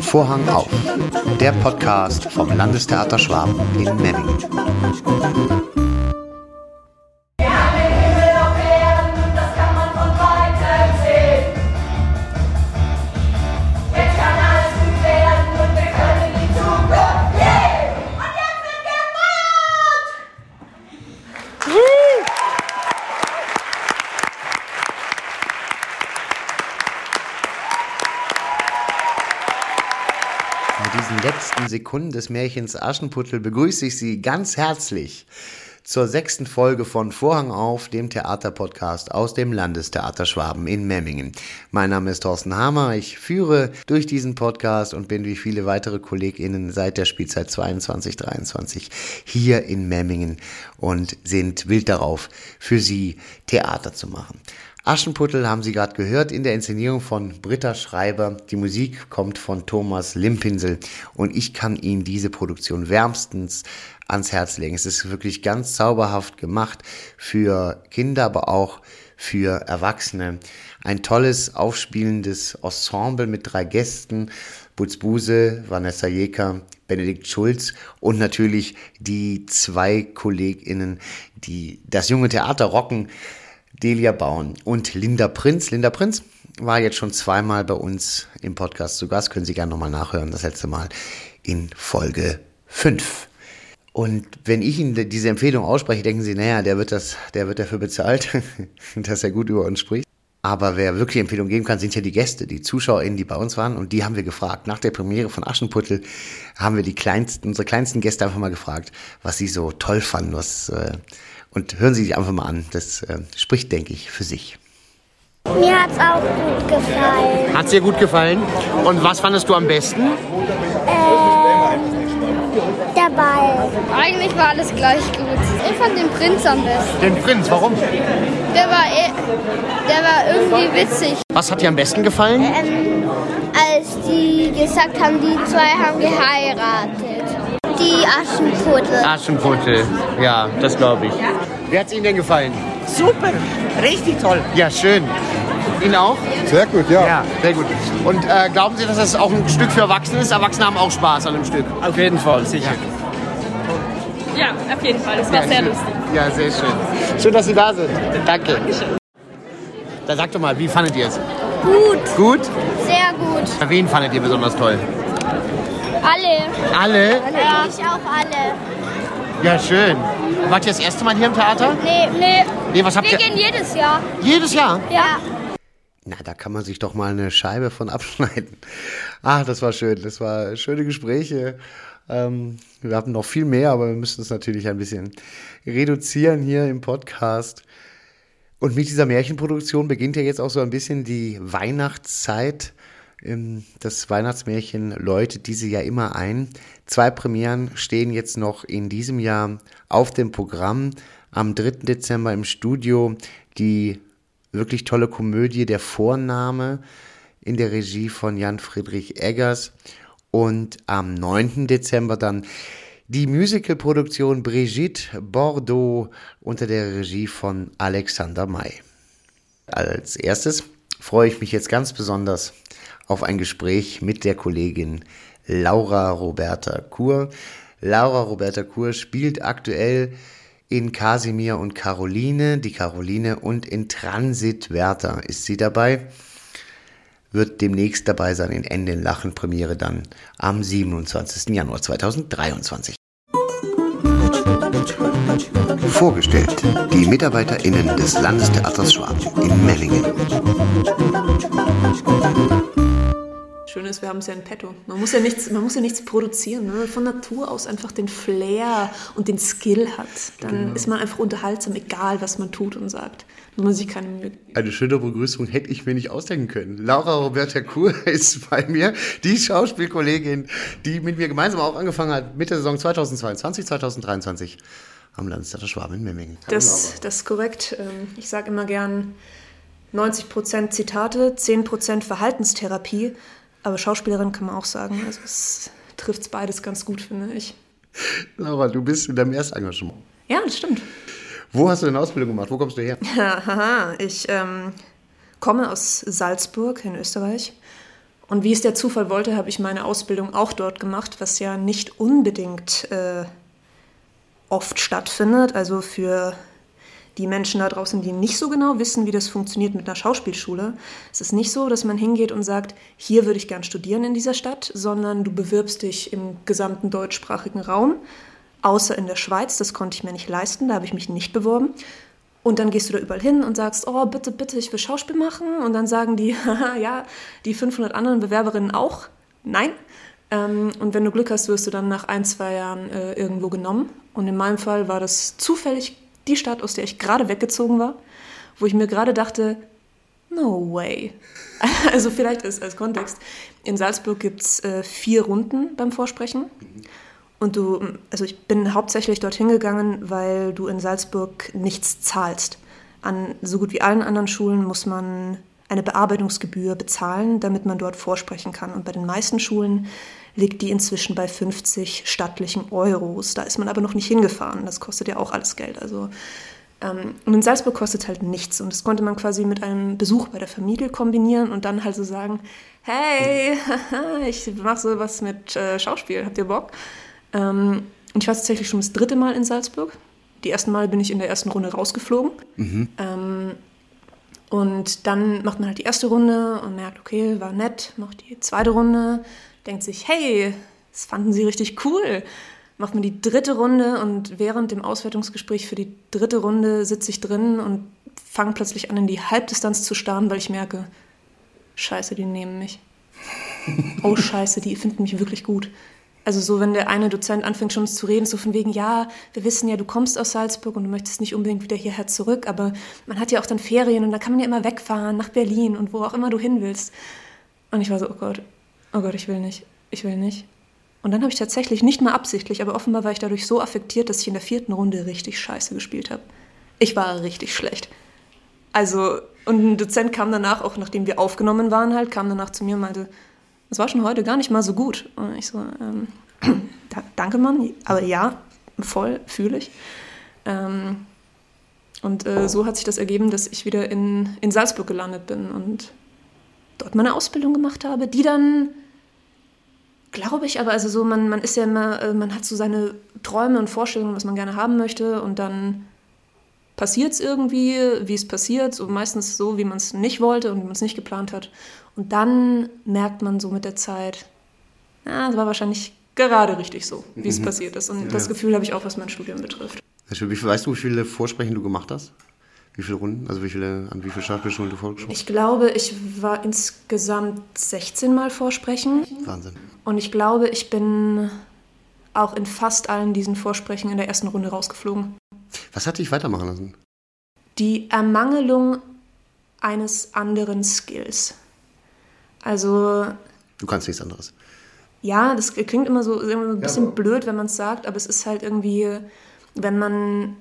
Vorhang auf, der Podcast vom Landestheater Schwaben in Memmingen. Sekunden des Märchens Aschenputtel begrüße ich Sie ganz herzlich zur sechsten Folge von Vorhang auf, dem Theaterpodcast aus dem Landestheater Schwaben in Memmingen. Mein Name ist Thorsten Hammer. Ich führe durch diesen Podcast und bin wie viele weitere KollegInnen seit der Spielzeit 22-23 hier in Memmingen und sind wild darauf, für Sie Theater zu machen. Aschenputtel haben Sie gerade gehört in der Inszenierung von Britta Schreiber. Die Musik kommt von Thomas Limpinsel und ich kann Ihnen diese Produktion wärmstens ans Herz legen. Es ist wirklich ganz zauberhaft gemacht für Kinder, aber auch für Erwachsene. Ein tolles, aufspielendes Ensemble mit drei Gästen. Butz Buse, Vanessa Jeker, Benedikt Schulz und natürlich die zwei KollegInnen, die das junge Theater rocken. Delia Bauen und Linda Prinz. Linda Prinz war jetzt schon zweimal bei uns im Podcast zu Gast. Können Sie gerne nochmal nachhören. Das letzte Mal in Folge 5. Und wenn ich Ihnen diese Empfehlung ausspreche, denken Sie, naja, der wird das, der wird dafür bezahlt, dass er gut über uns spricht. Aber wer wirklich Empfehlungen geben kann, sind ja die Gäste, die ZuschauerInnen, die bei uns waren. Und die haben wir gefragt. Nach der Premiere von Aschenputtel haben wir die kleinsten, unsere kleinsten Gäste einfach mal gefragt, was sie so toll fanden, was, äh, und hören Sie sich einfach mal an. Das äh, spricht, denke ich, für sich. Mir hat es auch gut gefallen. Hat es dir gut gefallen? Und was fandest du am besten? Ähm, der Ball. Eigentlich war alles gleich gut. Ich fand den Prinz am besten. Den Prinz, warum? Der war, eh, der war irgendwie witzig. Was hat dir am besten gefallen? Ähm, als die gesagt haben, die zwei haben geheiratet. Die Aschenputtel. Aschenputtel, ja, das glaube ich. Wie hat es Ihnen denn gefallen? Super, richtig toll. Ja, schön. Ihnen auch? Sehr gut, ja. Ja, sehr gut. Und äh, glauben Sie, dass das auch ein Stück für Erwachsene ist? Erwachsene haben auch Spaß an dem Stück. Auf jeden Fall, sicher. Ja, auf jeden Fall. Es war ja, sehr schön. lustig. Ja, sehr schön. Schön, dass Sie da sind. Danke. Dann sag doch mal, wie fandet ihr es? Gut, Gut? sehr gut. Wen fandet ihr besonders toll? Alle. Alle? Ja, ich auch alle. Ja, schön. Wart ihr das erste Mal hier im Theater? Nee, nee. Nee, was habt Wir ihr? gehen jedes Jahr. Jedes Jahr? Ja. Na, da kann man sich doch mal eine Scheibe von abschneiden. Ah, das war schön. Das war schöne Gespräche. Ähm, wir hatten noch viel mehr, aber wir müssen es natürlich ein bisschen reduzieren hier im Podcast. Und mit dieser Märchenproduktion beginnt ja jetzt auch so ein bisschen die Weihnachtszeit. Ähm, Das Weihnachtsmärchen läutet diese ja immer ein. Zwei Premieren stehen jetzt noch in diesem Jahr auf dem Programm. Am 3. Dezember im Studio die wirklich tolle Komödie Der Vorname in der Regie von Jan Friedrich Eggers. Und am 9. Dezember dann die Musicalproduktion Brigitte Bordeaux unter der Regie von Alexander May. Als erstes freue ich mich jetzt ganz besonders auf ein Gespräch mit der Kollegin Laura Roberta Kur. Laura Roberta Kur spielt aktuell in Kasimir und Caroline, die Caroline, und in Transit Werther ist sie dabei. Wird demnächst dabei sein in Ende Lachen, Premiere dann am 27. Januar 2023. Vorgestellt die MitarbeiterInnen des Landestheaters Schwaben in Mellingen. Schön ist, wir haben es ja in petto. Man muss ja nichts, man muss ja nichts produzieren. Wenn man von Natur aus einfach den Flair und den Skill hat, dann ist man einfach unterhaltsam, egal was man tut und sagt. Wenn man sich keine Mühe. Eine schöne Begrüßung hätte ich mir nicht ausdenken können. Laura Roberta Kur ist bei mir, die Schauspielkollegin, die mit mir gemeinsam auch angefangen hat mit der Saison 2022, 2023 am Landestheater Schwaben in Memmingen. Das, das ist korrekt. Ähm, Ich sage immer gern 90% Zitate, 10% Verhaltenstherapie. Aber Schauspielerin kann man auch sagen. Also es trifft beides ganz gut, finde ich. Laura, du bist in deinem Erstengagement. Ja, das stimmt. Wo hast du deine Ausbildung gemacht? Wo kommst du her? Ich ähm, komme aus Salzburg in Österreich. Und wie es der Zufall wollte, habe ich meine Ausbildung auch dort gemacht, was ja nicht unbedingt äh, oft stattfindet. Also für die Menschen da draußen, die nicht so genau wissen, wie das funktioniert mit einer Schauspielschule. Es ist nicht so, dass man hingeht und sagt, hier würde ich gern studieren in dieser Stadt, sondern du bewirbst dich im gesamten deutschsprachigen Raum, außer in der Schweiz, das konnte ich mir nicht leisten, da habe ich mich nicht beworben. Und dann gehst du da überall hin und sagst, oh, bitte, bitte, ich will Schauspiel machen. Und dann sagen die, ja, die 500 anderen Bewerberinnen auch, nein. Ähm, und wenn du Glück hast, wirst du dann nach ein, zwei Jahren äh, irgendwo genommen. Und in meinem Fall war das zufällig die Stadt, aus der ich gerade weggezogen war, wo ich mir gerade dachte, no way. Also vielleicht als, als Kontext, in Salzburg gibt es äh, vier Runden beim Vorsprechen. Und du, also ich bin hauptsächlich dorthin gegangen, weil du in Salzburg nichts zahlst. An so gut wie allen anderen Schulen muss man eine Bearbeitungsgebühr bezahlen, damit man dort vorsprechen kann. Und bei den meisten Schulen liegt die inzwischen bei 50 stattlichen Euros. Da ist man aber noch nicht hingefahren. Das kostet ja auch alles Geld. Also ähm, und in Salzburg kostet halt nichts. Und das konnte man quasi mit einem Besuch bei der Familie kombinieren und dann halt so sagen, hey, ich mache so was mit äh, Schauspiel, habt ihr Bock? Ähm, und ich war tatsächlich schon das dritte Mal in Salzburg. Die ersten Mal bin ich in der ersten Runde rausgeflogen. Mhm. Ähm, und dann macht man halt die erste Runde und merkt, okay, war nett, macht die zweite Runde, denkt sich, hey, das fanden sie richtig cool. Macht man die dritte Runde und während dem Auswertungsgespräch für die dritte Runde sitze ich drin und fange plötzlich an, in die Halbdistanz zu starren, weil ich merke, scheiße, die nehmen mich. Oh scheiße, die finden mich wirklich gut. Also so, wenn der eine Dozent anfängt schon zu reden, so von wegen, ja, wir wissen ja, du kommst aus Salzburg und du möchtest nicht unbedingt wieder hierher zurück, aber man hat ja auch dann Ferien und da kann man ja immer wegfahren nach Berlin und wo auch immer du hin willst. Und ich war so, oh Gott, oh Gott, ich will nicht, ich will nicht. Und dann habe ich tatsächlich, nicht mal absichtlich, aber offenbar war ich dadurch so affektiert, dass ich in der vierten Runde richtig scheiße gespielt habe. Ich war richtig schlecht. Also, und ein Dozent kam danach, auch nachdem wir aufgenommen waren halt, kam danach zu mir und meinte, es war schon heute gar nicht mal so gut. Und ich so, ähm, da, danke Mann, aber ja, voll, fühle ich. Ähm, und äh, so hat sich das ergeben, dass ich wieder in, in Salzburg gelandet bin und dort meine Ausbildung gemacht habe, die dann, glaube ich, aber also so, man, man ist ja immer, äh, man hat so seine Träume und Vorstellungen, was man gerne haben möchte und dann passiert es irgendwie, wie es passiert, so meistens so, wie man es nicht wollte und wie man es nicht geplant hat. Und dann merkt man so mit der Zeit, na, es war wahrscheinlich gerade richtig so, wie es mhm. passiert ist. Und ja. das Gefühl habe ich auch, was mein Studium betrifft. Wie viel, weißt du, wie viele Vorsprechen du gemacht hast? Wie viele Runden? Also wie viele, an wie viele Schauspielschulen du vorgesprochen hast? Ich glaube, ich war insgesamt 16 Mal Vorsprechen. Wahnsinn. Und ich glaube, ich bin auch in fast allen diesen Vorsprechen in der ersten Runde rausgeflogen. Was hat dich weitermachen lassen? Die Ermangelung eines anderen Skills. Also. Du kannst nichts anderes. Ja, das klingt immer so ein bisschen ja, blöd, wenn man es sagt, aber es ist halt irgendwie, wenn man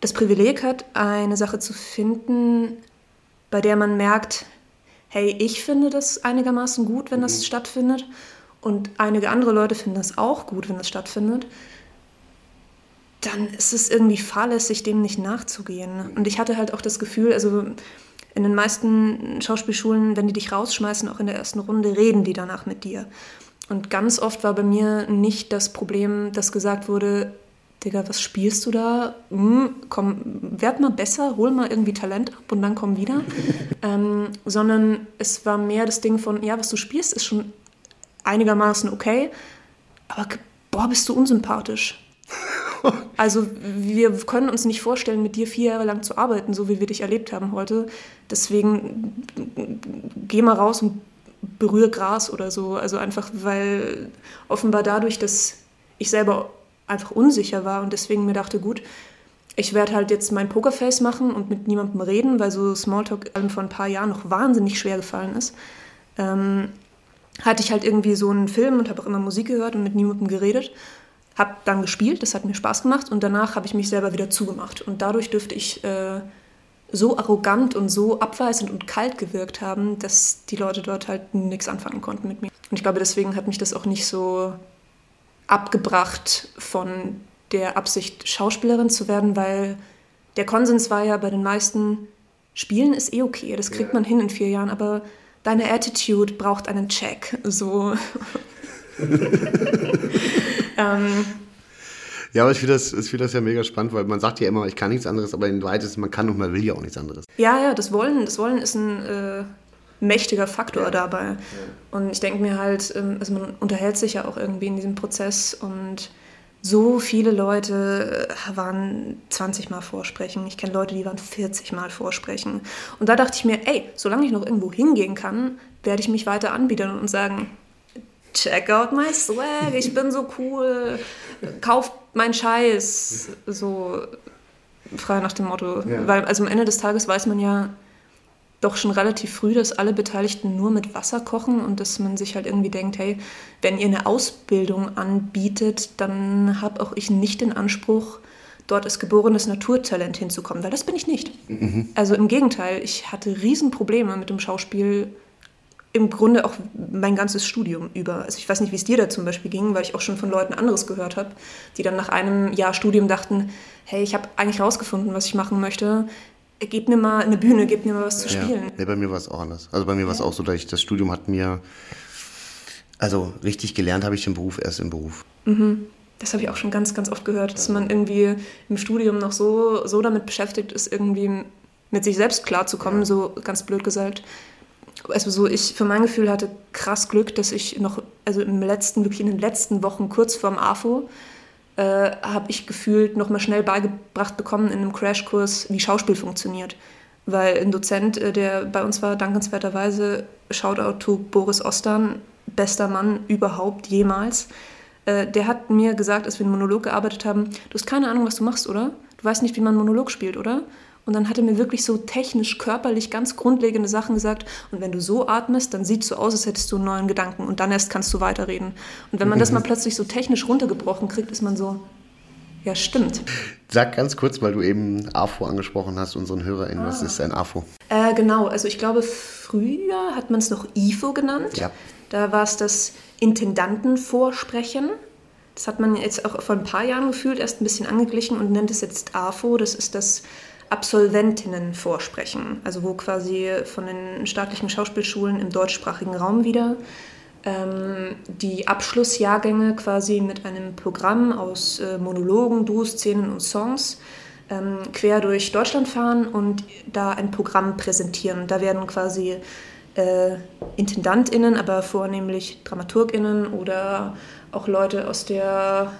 das Privileg hat, eine Sache zu finden, bei der man merkt, hey, ich finde das einigermaßen gut, wenn das mhm. stattfindet und einige andere Leute finden das auch gut, wenn das stattfindet, dann ist es irgendwie fahrlässig, dem nicht nachzugehen. Und ich hatte halt auch das Gefühl, also in den meisten Schauspielschulen, wenn die dich rausschmeißen, auch in der ersten Runde, reden die danach mit dir. Und ganz oft war bei mir nicht das Problem, dass gesagt wurde, Digga, was spielst du da? Hm, komm, werd mal besser, hol mal irgendwie Talent ab und dann komm wieder. ähm, sondern es war mehr das Ding von, ja, was du spielst, ist schon einigermaßen okay, aber boah, bist du unsympathisch. Also wir können uns nicht vorstellen, mit dir vier Jahre lang zu arbeiten, so wie wir dich erlebt haben heute. Deswegen geh mal raus und berühre Gras oder so. Also einfach, weil offenbar dadurch, dass ich selber einfach unsicher war und deswegen mir dachte, gut, ich werde halt jetzt mein Pokerface machen und mit niemandem reden, weil so Smalltalk vor ein paar Jahren noch wahnsinnig schwer gefallen ist. Ähm, hatte ich halt irgendwie so einen Film und habe auch immer Musik gehört und mit niemandem geredet habe dann gespielt, das hat mir Spaß gemacht und danach habe ich mich selber wieder zugemacht. Und dadurch dürfte ich äh, so arrogant und so abweisend und kalt gewirkt haben, dass die Leute dort halt nichts anfangen konnten mit mir. Und ich glaube, deswegen hat mich das auch nicht so abgebracht von der Absicht, Schauspielerin zu werden, weil der Konsens war ja bei den meisten, Spielen ist eh okay, das kriegt man hin in vier Jahren, aber deine Attitude braucht einen Check. So. ähm, ja, aber ich finde das, find das ja mega spannend, weil man sagt ja immer, ich kann nichts anderes, aber in Wahrheit ist man kann und man will ja auch nichts anderes. Ja, ja, das Wollen, das Wollen ist ein äh, mächtiger Faktor ja. dabei. Ja. Und ich denke mir halt, ähm, also man unterhält sich ja auch irgendwie in diesem Prozess und so viele Leute äh, waren 20 Mal vorsprechen. Ich kenne Leute, die waren 40 Mal vorsprechen. Und da dachte ich mir, ey, solange ich noch irgendwo hingehen kann, werde ich mich weiter anbieten und sagen, check out my swag, ich bin so cool, kauft mein Scheiß. So frei nach dem Motto. Ja. Weil also am Ende des Tages weiß man ja, doch schon relativ früh, dass alle Beteiligten nur mit Wasser kochen und dass man sich halt irgendwie denkt, hey, wenn ihr eine Ausbildung anbietet, dann habe auch ich nicht den Anspruch, dort als geborenes Naturtalent hinzukommen, weil das bin ich nicht. Mhm. Also im Gegenteil, ich hatte Riesenprobleme mit dem Schauspiel im Grunde auch mein ganzes Studium über. Also ich weiß nicht, wie es dir da zum Beispiel ging, weil ich auch schon von Leuten anderes gehört habe, die dann nach einem Jahr Studium dachten, hey, ich habe eigentlich rausgefunden, was ich machen möchte gib mir mal eine Bühne, gib mir mal was zu ja. spielen. Nee, bei mir war es auch anders. Also bei mir war es auch so, dass ich das Studium hat mir, also richtig gelernt habe ich den Beruf erst im Beruf. Mhm. Das habe ich auch schon ganz, ganz oft gehört, dass man irgendwie im Studium noch so, so damit beschäftigt ist, irgendwie mit sich selbst klarzukommen, ja. so ganz blöd gesagt. Also so, ich für mein Gefühl hatte krass Glück, dass ich noch, also im letzten, wirklich in den letzten Wochen kurz vorm AFO, äh, habe ich gefühlt noch mal schnell beigebracht bekommen in einem Crashkurs, wie Schauspiel funktioniert. Weil ein Dozent, äh, der bei uns war, dankenswerterweise, Shoutout to Boris Ostern, bester Mann überhaupt jemals, äh, der hat mir gesagt, als wir einen Monolog gearbeitet haben, du hast keine Ahnung, was du machst, oder? Du weißt nicht, wie man einen Monolog spielt, oder? Und dann hat er mir wirklich so technisch, körperlich ganz grundlegende Sachen gesagt. Und wenn du so atmest, dann sieht es so aus, als hättest du einen neuen Gedanken. Und dann erst kannst du weiterreden. Und wenn man das mal plötzlich so technisch runtergebrochen kriegt, ist man so, ja, stimmt. Sag ganz kurz, weil du eben AFO angesprochen hast, unseren HörerInnen, ah. was ist ein AFO? Äh, genau, also ich glaube, früher hat man es noch IFO genannt. Ja. Da war es das Intendantenvorsprechen. Das hat man jetzt auch vor ein paar Jahren gefühlt erst ein bisschen angeglichen und nennt es jetzt AFO. Das ist das Absolventinnen vorsprechen, also wo quasi von den staatlichen Schauspielschulen im deutschsprachigen Raum wieder ähm, die Abschlussjahrgänge quasi mit einem Programm aus äh, Monologen, Duo-Szenen und Songs ähm, quer durch Deutschland fahren und da ein Programm präsentieren. Da werden quasi äh, IntendantInnen, aber vornehmlich DramaturgInnen oder auch Leute aus der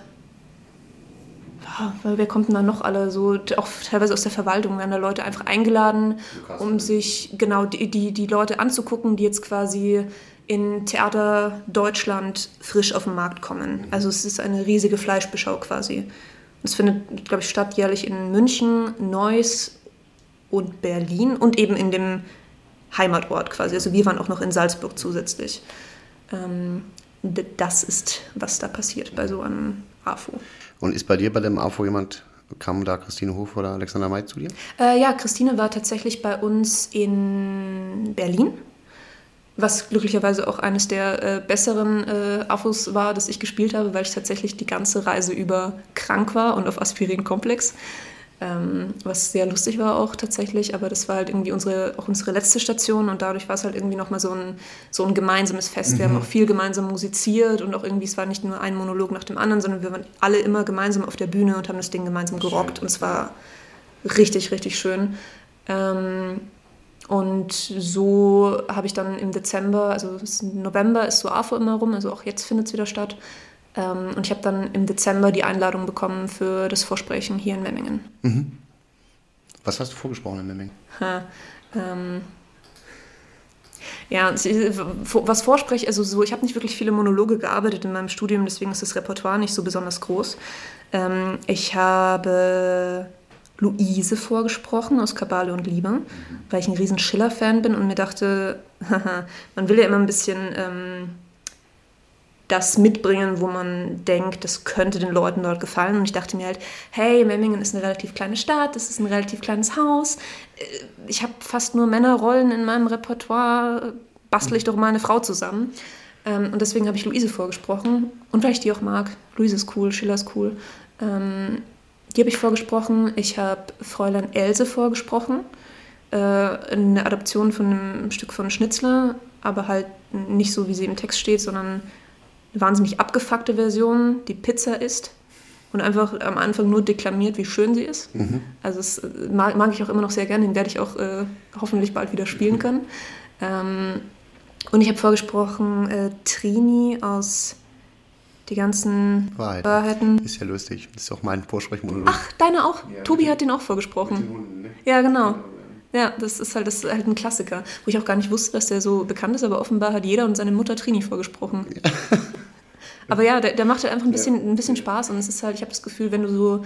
wer kommt denn da noch alle so, auch teilweise aus der Verwaltung werden da Leute einfach eingeladen, um sich genau die, die, die Leute anzugucken, die jetzt quasi in Theater Deutschland frisch auf den Markt kommen. Also es ist eine riesige Fleischbeschau quasi. Es findet, glaube ich, statt jährlich in München, Neuss und Berlin und eben in dem Heimatort quasi. Also wir waren auch noch in Salzburg zusätzlich. Ähm, das ist, was da passiert bei so einem AFO. Und ist bei dir bei dem AFO jemand, kam da Christine Hof oder Alexander May zu dir? Äh, ja, Christine war tatsächlich bei uns in Berlin, was glücklicherweise auch eines der äh, besseren äh, AFOs war, das ich gespielt habe, weil ich tatsächlich die ganze Reise über krank war und auf Aspirin-Komplex. Ähm, was sehr lustig war auch tatsächlich, aber das war halt irgendwie unsere, auch unsere letzte Station und dadurch war es halt irgendwie nochmal so ein, so ein gemeinsames Fest. Mhm. Wir haben mhm. auch viel gemeinsam musiziert und auch irgendwie, es war nicht nur ein Monolog nach dem anderen, sondern wir waren alle immer gemeinsam auf der Bühne und haben das Ding gemeinsam gerockt und es war richtig, richtig schön. Ähm, und so habe ich dann im Dezember, also November ist so AFO immer rum, also auch jetzt findet es wieder statt, ähm, und ich habe dann im Dezember die Einladung bekommen für das Vorsprechen hier in Memmingen. Mhm. Was hast du vorgesprochen in Memmingen? Ha, ähm, ja, was Vorspreche, also so, ich habe nicht wirklich viele Monologe gearbeitet in meinem Studium, deswegen ist das Repertoire nicht so besonders groß. Ähm, ich habe Luise vorgesprochen aus Kabale und Liebe, weil ich ein riesen Schiller-Fan bin und mir dachte, man will ja immer ein bisschen ähm, das mitbringen, wo man denkt, das könnte den Leuten dort gefallen. Und ich dachte mir halt, hey, Memmingen ist eine relativ kleine Stadt, es ist ein relativ kleines Haus. Äh, ich habe fast nur Männerrollen in meinem Repertoire, bastle ich doch mal eine Frau zusammen. Ähm, und deswegen habe ich Luise vorgesprochen. Und weil ich die auch mag. Luise ist cool, Schiller ist cool. Ähm, die habe ich vorgesprochen. Ich habe Fräulein Else vorgesprochen. äh, eine Adaption von einem Stück von Schnitzler, aber halt nicht so, wie sie im Text steht, sondern eine wahnsinnig abgefuckte Version, die Pizza ist und einfach am Anfang nur deklamiert, wie schön sie ist. Also das äh, mag, mag ich auch immer noch sehr gerne, den werde ich auch äh, hoffentlich bald wieder spielen können. Ähm, und ich habe vorgesprochen äh, Trini aus die ganzen Wahrheiten. Wahrheiten. Ist ja lustig. Das ist auch mein Vorsprechmonolog. Ach, deine auch? Tobi hat den auch vorgesprochen. Ja, genau. Ja, das ist halt, das ist halt ein Klassiker, wo ich auch gar nicht wusste, dass der so bekannt ist, aber offenbar hat jeder und seine Mutter Trini vorgesprochen. aber ja, der, der macht halt einfach ein bisschen, ein bisschen Spaß und es ist halt, ich habe das Gefühl, wenn du so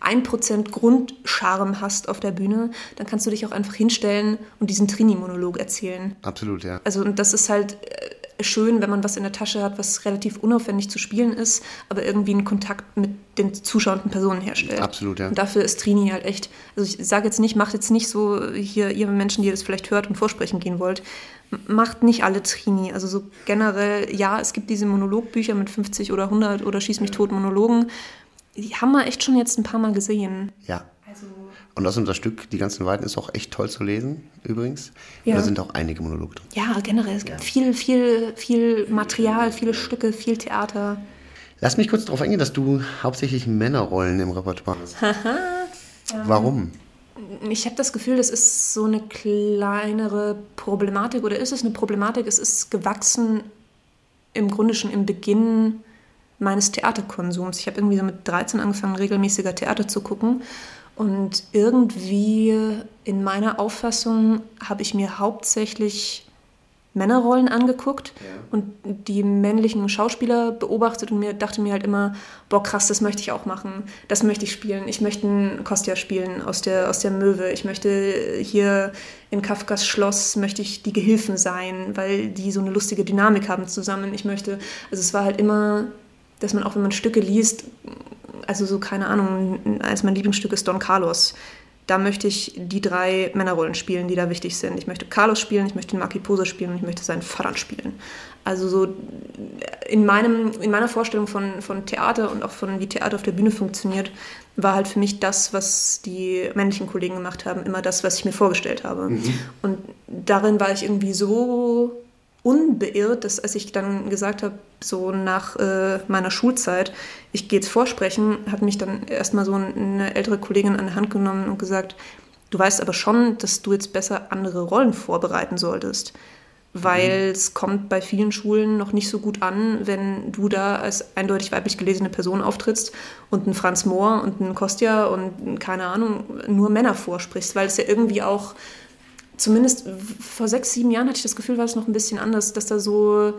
1% Grundcharme hast auf der Bühne, dann kannst du dich auch einfach hinstellen und diesen Trini-Monolog erzählen. Absolut, ja. Also und das ist halt äh, schön, wenn man was in der Tasche hat, was relativ unaufwendig zu spielen ist, aber irgendwie einen Kontakt mit den zuschauenden Personen herstellt. Absolut, ja. Und dafür ist Trini halt echt, also ich sage jetzt nicht, macht jetzt nicht so hier, ihr Menschen, die das vielleicht hört und vorsprechen gehen wollt, macht nicht alle Trini. Also so generell, ja, es gibt diese Monologbücher mit 50 oder 100 oder Schieß mich tot Monologen. Die haben wir echt schon jetzt ein paar Mal gesehen. Ja. Und aus unser Stück, Die ganzen Weiten, ist auch echt toll zu lesen, übrigens. Ja. Da sind auch einige Monologe drin. ja, generell, es gibt viel, viel, viel Material, viele Stücke, viel Theater. Lass mich kurz darauf eingehen, dass du hauptsächlich Männerrollen im Repertoire hast. Warum? Ich habe das Gefühl, das ist so eine kleinere Problematik oder ist es eine Problematik? Es ist gewachsen im Grunde schon im Beginn meines Theaterkonsums. Ich habe irgendwie so mit 13 angefangen, regelmäßiger Theater zu gucken. Und irgendwie in meiner Auffassung habe ich mir hauptsächlich Männerrollen angeguckt und die männlichen Schauspieler beobachtet und mir dachte mir halt immer, boah krass, das möchte ich auch machen, das möchte ich spielen. Ich möchte einen Kostja spielen aus der, aus der Möwe. Ich möchte hier in Kafkas Schloss möchte ich die Gehilfen sein, weil die so eine lustige Dynamik haben zusammen. Ich möchte, also es war halt immer, dass man auch wenn man Stücke liest, also so keine Ahnung, eines meiner Lieblingsstücke ist Don Carlos da möchte ich die drei Männerrollen spielen, die da wichtig sind. Ich möchte Carlos spielen, ich möchte den Marquis spielen und ich möchte seinen Vater spielen. Also so in, meinem, in meiner Vorstellung von, von Theater und auch von wie Theater auf der Bühne funktioniert, war halt für mich das, was die männlichen Kollegen gemacht haben, immer das, was ich mir vorgestellt habe. Und darin war ich irgendwie so unbeirrt, dass als ich dann gesagt habe, so nach äh, meiner Schulzeit, ich gehe jetzt vorsprechen, hat mich dann erstmal so eine ältere Kollegin an die Hand genommen und gesagt, du weißt aber schon, dass du jetzt besser andere Rollen vorbereiten solltest. Weil es kommt bei vielen Schulen noch nicht so gut an, wenn du da als eindeutig weiblich gelesene Person auftrittst und einen Franz Mohr und einen Kostja und keine Ahnung, nur Männer vorsprichst, weil es ja irgendwie auch zumindest vor sechs, sieben Jahren hatte ich das Gefühl, war es noch ein bisschen anders, dass da so,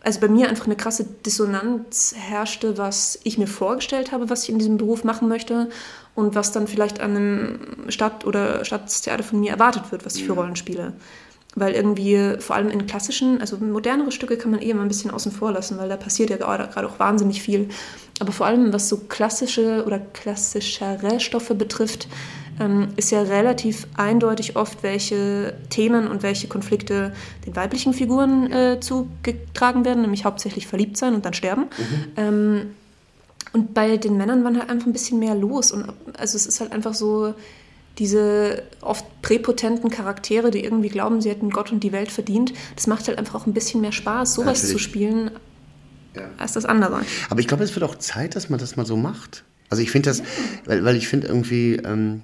also bei mir einfach eine krasse Dissonanz herrschte, was ich mir vorgestellt habe, was ich in diesem Beruf machen möchte und was dann vielleicht an einem Stadt- oder Stadttheater von mir erwartet wird, was ich für Rollen spiele. Weil irgendwie, vor allem in klassischen, also modernere Stücke kann man eh immer ein bisschen außen vor lassen, weil da passiert ja gerade gerade auch wahnsinnig viel. Aber vor allem, was so klassische oder klassischere Stoffe betrifft, ähm, ist ja relativ eindeutig oft, welche Themen und welche Konflikte den weiblichen Figuren äh, zugetragen werden, nämlich hauptsächlich verliebt sein und dann sterben. Ähm, und bei den Männern war halt einfach ein bisschen mehr los. Und also es ist halt einfach so diese oft präpotenten Charaktere, die irgendwie glauben, sie hätten Gott und die Welt verdient. Das macht halt einfach auch ein bisschen mehr Spaß, sowas Natürlich. zu spielen, Ja. als das andere. Aber ich glaube, es wird auch Zeit, dass man das mal so macht. Also ich finde das, weil, weil ich finde irgendwie, ähm,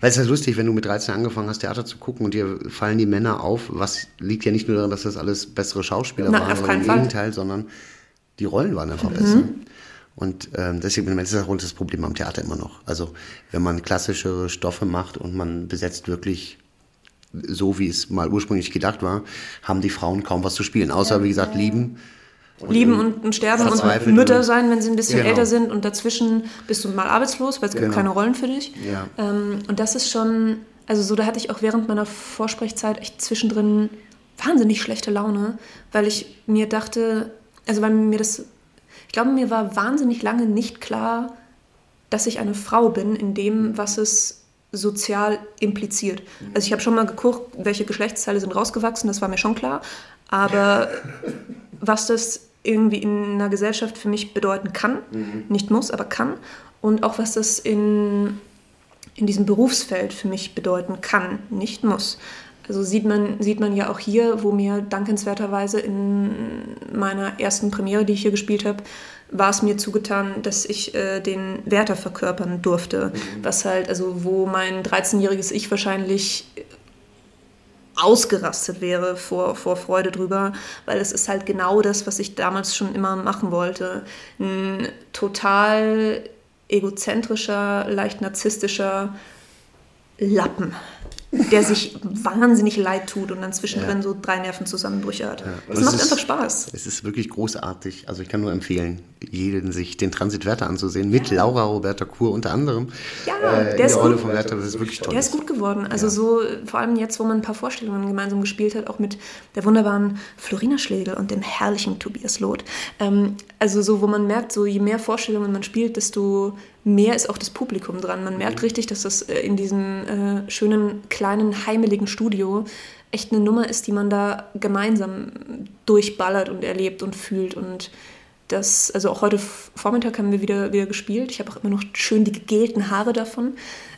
weil es ist ja lustig, wenn du mit 13 angefangen hast, Theater zu gucken und dir fallen die Männer auf, was liegt ja nicht nur daran, dass das alles bessere Schauspieler Nein, waren, sondern im Fall. Gegenteil, sondern die Rollen waren einfach besser. Und ähm, deswegen das ist auch das Problem am Theater immer noch. Also wenn man klassischere Stoffe macht und man besetzt wirklich so, wie es mal ursprünglich gedacht war, haben die Frauen kaum was zu spielen. Außer, wie gesagt, lieben. Lieben und, und sterben und Mütter und- sein, wenn sie ein bisschen Genau. älter sind und dazwischen bist du mal arbeitslos, weil es gibt Genau. keine Rollen für dich. Ja. Ähm, und das ist schon, also so, da hatte ich auch während meiner Vorsprechzeit echt zwischendrin wahnsinnig schlechte Laune, weil ich mir dachte, also weil mir das, ich glaube, mir war wahnsinnig lange nicht klar, dass ich eine Frau bin in dem, was es sozial impliziert. Also ich habe schon mal geguckt, welche Geschlechtsteile sind rausgewachsen, das war mir schon klar, aber was das irgendwie in einer Gesellschaft für mich bedeuten kann, nicht muss, aber kann, und auch was das in in diesem Berufsfeld für mich bedeuten kann, nicht muss. Also sieht man, sieht man ja auch hier, wo mir dankenswerterweise in meiner ersten Premiere, die ich hier gespielt habe, war es mir zugetan, dass ich äh, den Wärter verkörpern durfte. Mhm. Was halt, also wo mein 13-jähriges Ich wahrscheinlich ausgerastet wäre vor, vor Freude drüber, weil es ist halt genau das, was ich damals schon immer machen wollte. Ein total egozentrischer, leicht narzisstischer Lappen der sich wahnsinnig leid tut und dann zwischendrin ja. so drei Nervenzusammenbrüche hat. Ja. Das macht ist, einfach Spaß. Es ist wirklich großartig. Also ich kann nur empfehlen, jeden sich den Transit Werther anzusehen, mit ja. Laura Roberta Kur unter anderem. Ja, äh, der ist Rolle gut, von Werther, das ist wirklich toll. Der ist gut geworden. Also so, vor allem jetzt, wo man ein paar Vorstellungen gemeinsam gespielt hat, auch mit der wunderbaren Florina Schlegel und dem herrlichen Tobias Loth. Ähm, also so, wo man merkt, so je mehr Vorstellungen man spielt, desto mehr ist auch das Publikum dran. Man merkt mhm. richtig, dass das äh, in diesem äh, schönen, kleinen, heimeligen Studio echt eine Nummer ist, die man da gemeinsam durchballert und erlebt und fühlt. Und das, also auch heute Vormittag haben wir wieder, wieder gespielt. Ich habe auch immer noch schön die gegelten Haare davon.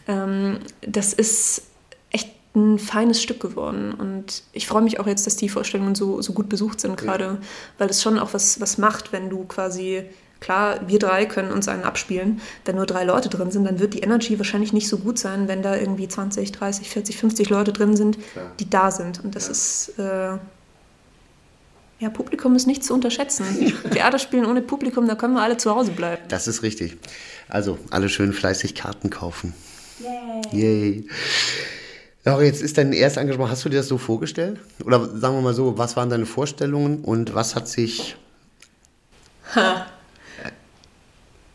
Ähm, das ist echt ein feines Stück geworden. Und ich freue mich auch jetzt, dass die Vorstellungen so, so gut besucht sind gerade, ja. weil das schon auch was, was macht, wenn du quasi Klar, wir drei können uns einen abspielen. Wenn nur drei Leute drin sind, dann wird die Energy wahrscheinlich nicht so gut sein, wenn da irgendwie 20, 30, 40, 50 Leute drin sind, Klar. die da sind. Und das ja. ist. Äh, ja, Publikum ist nicht zu unterschätzen. Theaterspielen ohne Publikum, da können wir alle zu Hause bleiben. Das ist richtig. Also, alle schön fleißig Karten kaufen. Yay. Yay. Ja, jetzt ist dein erstes Engagement, hast du dir das so vorgestellt? Oder sagen wir mal so, was waren deine Vorstellungen und was hat sich. Ha.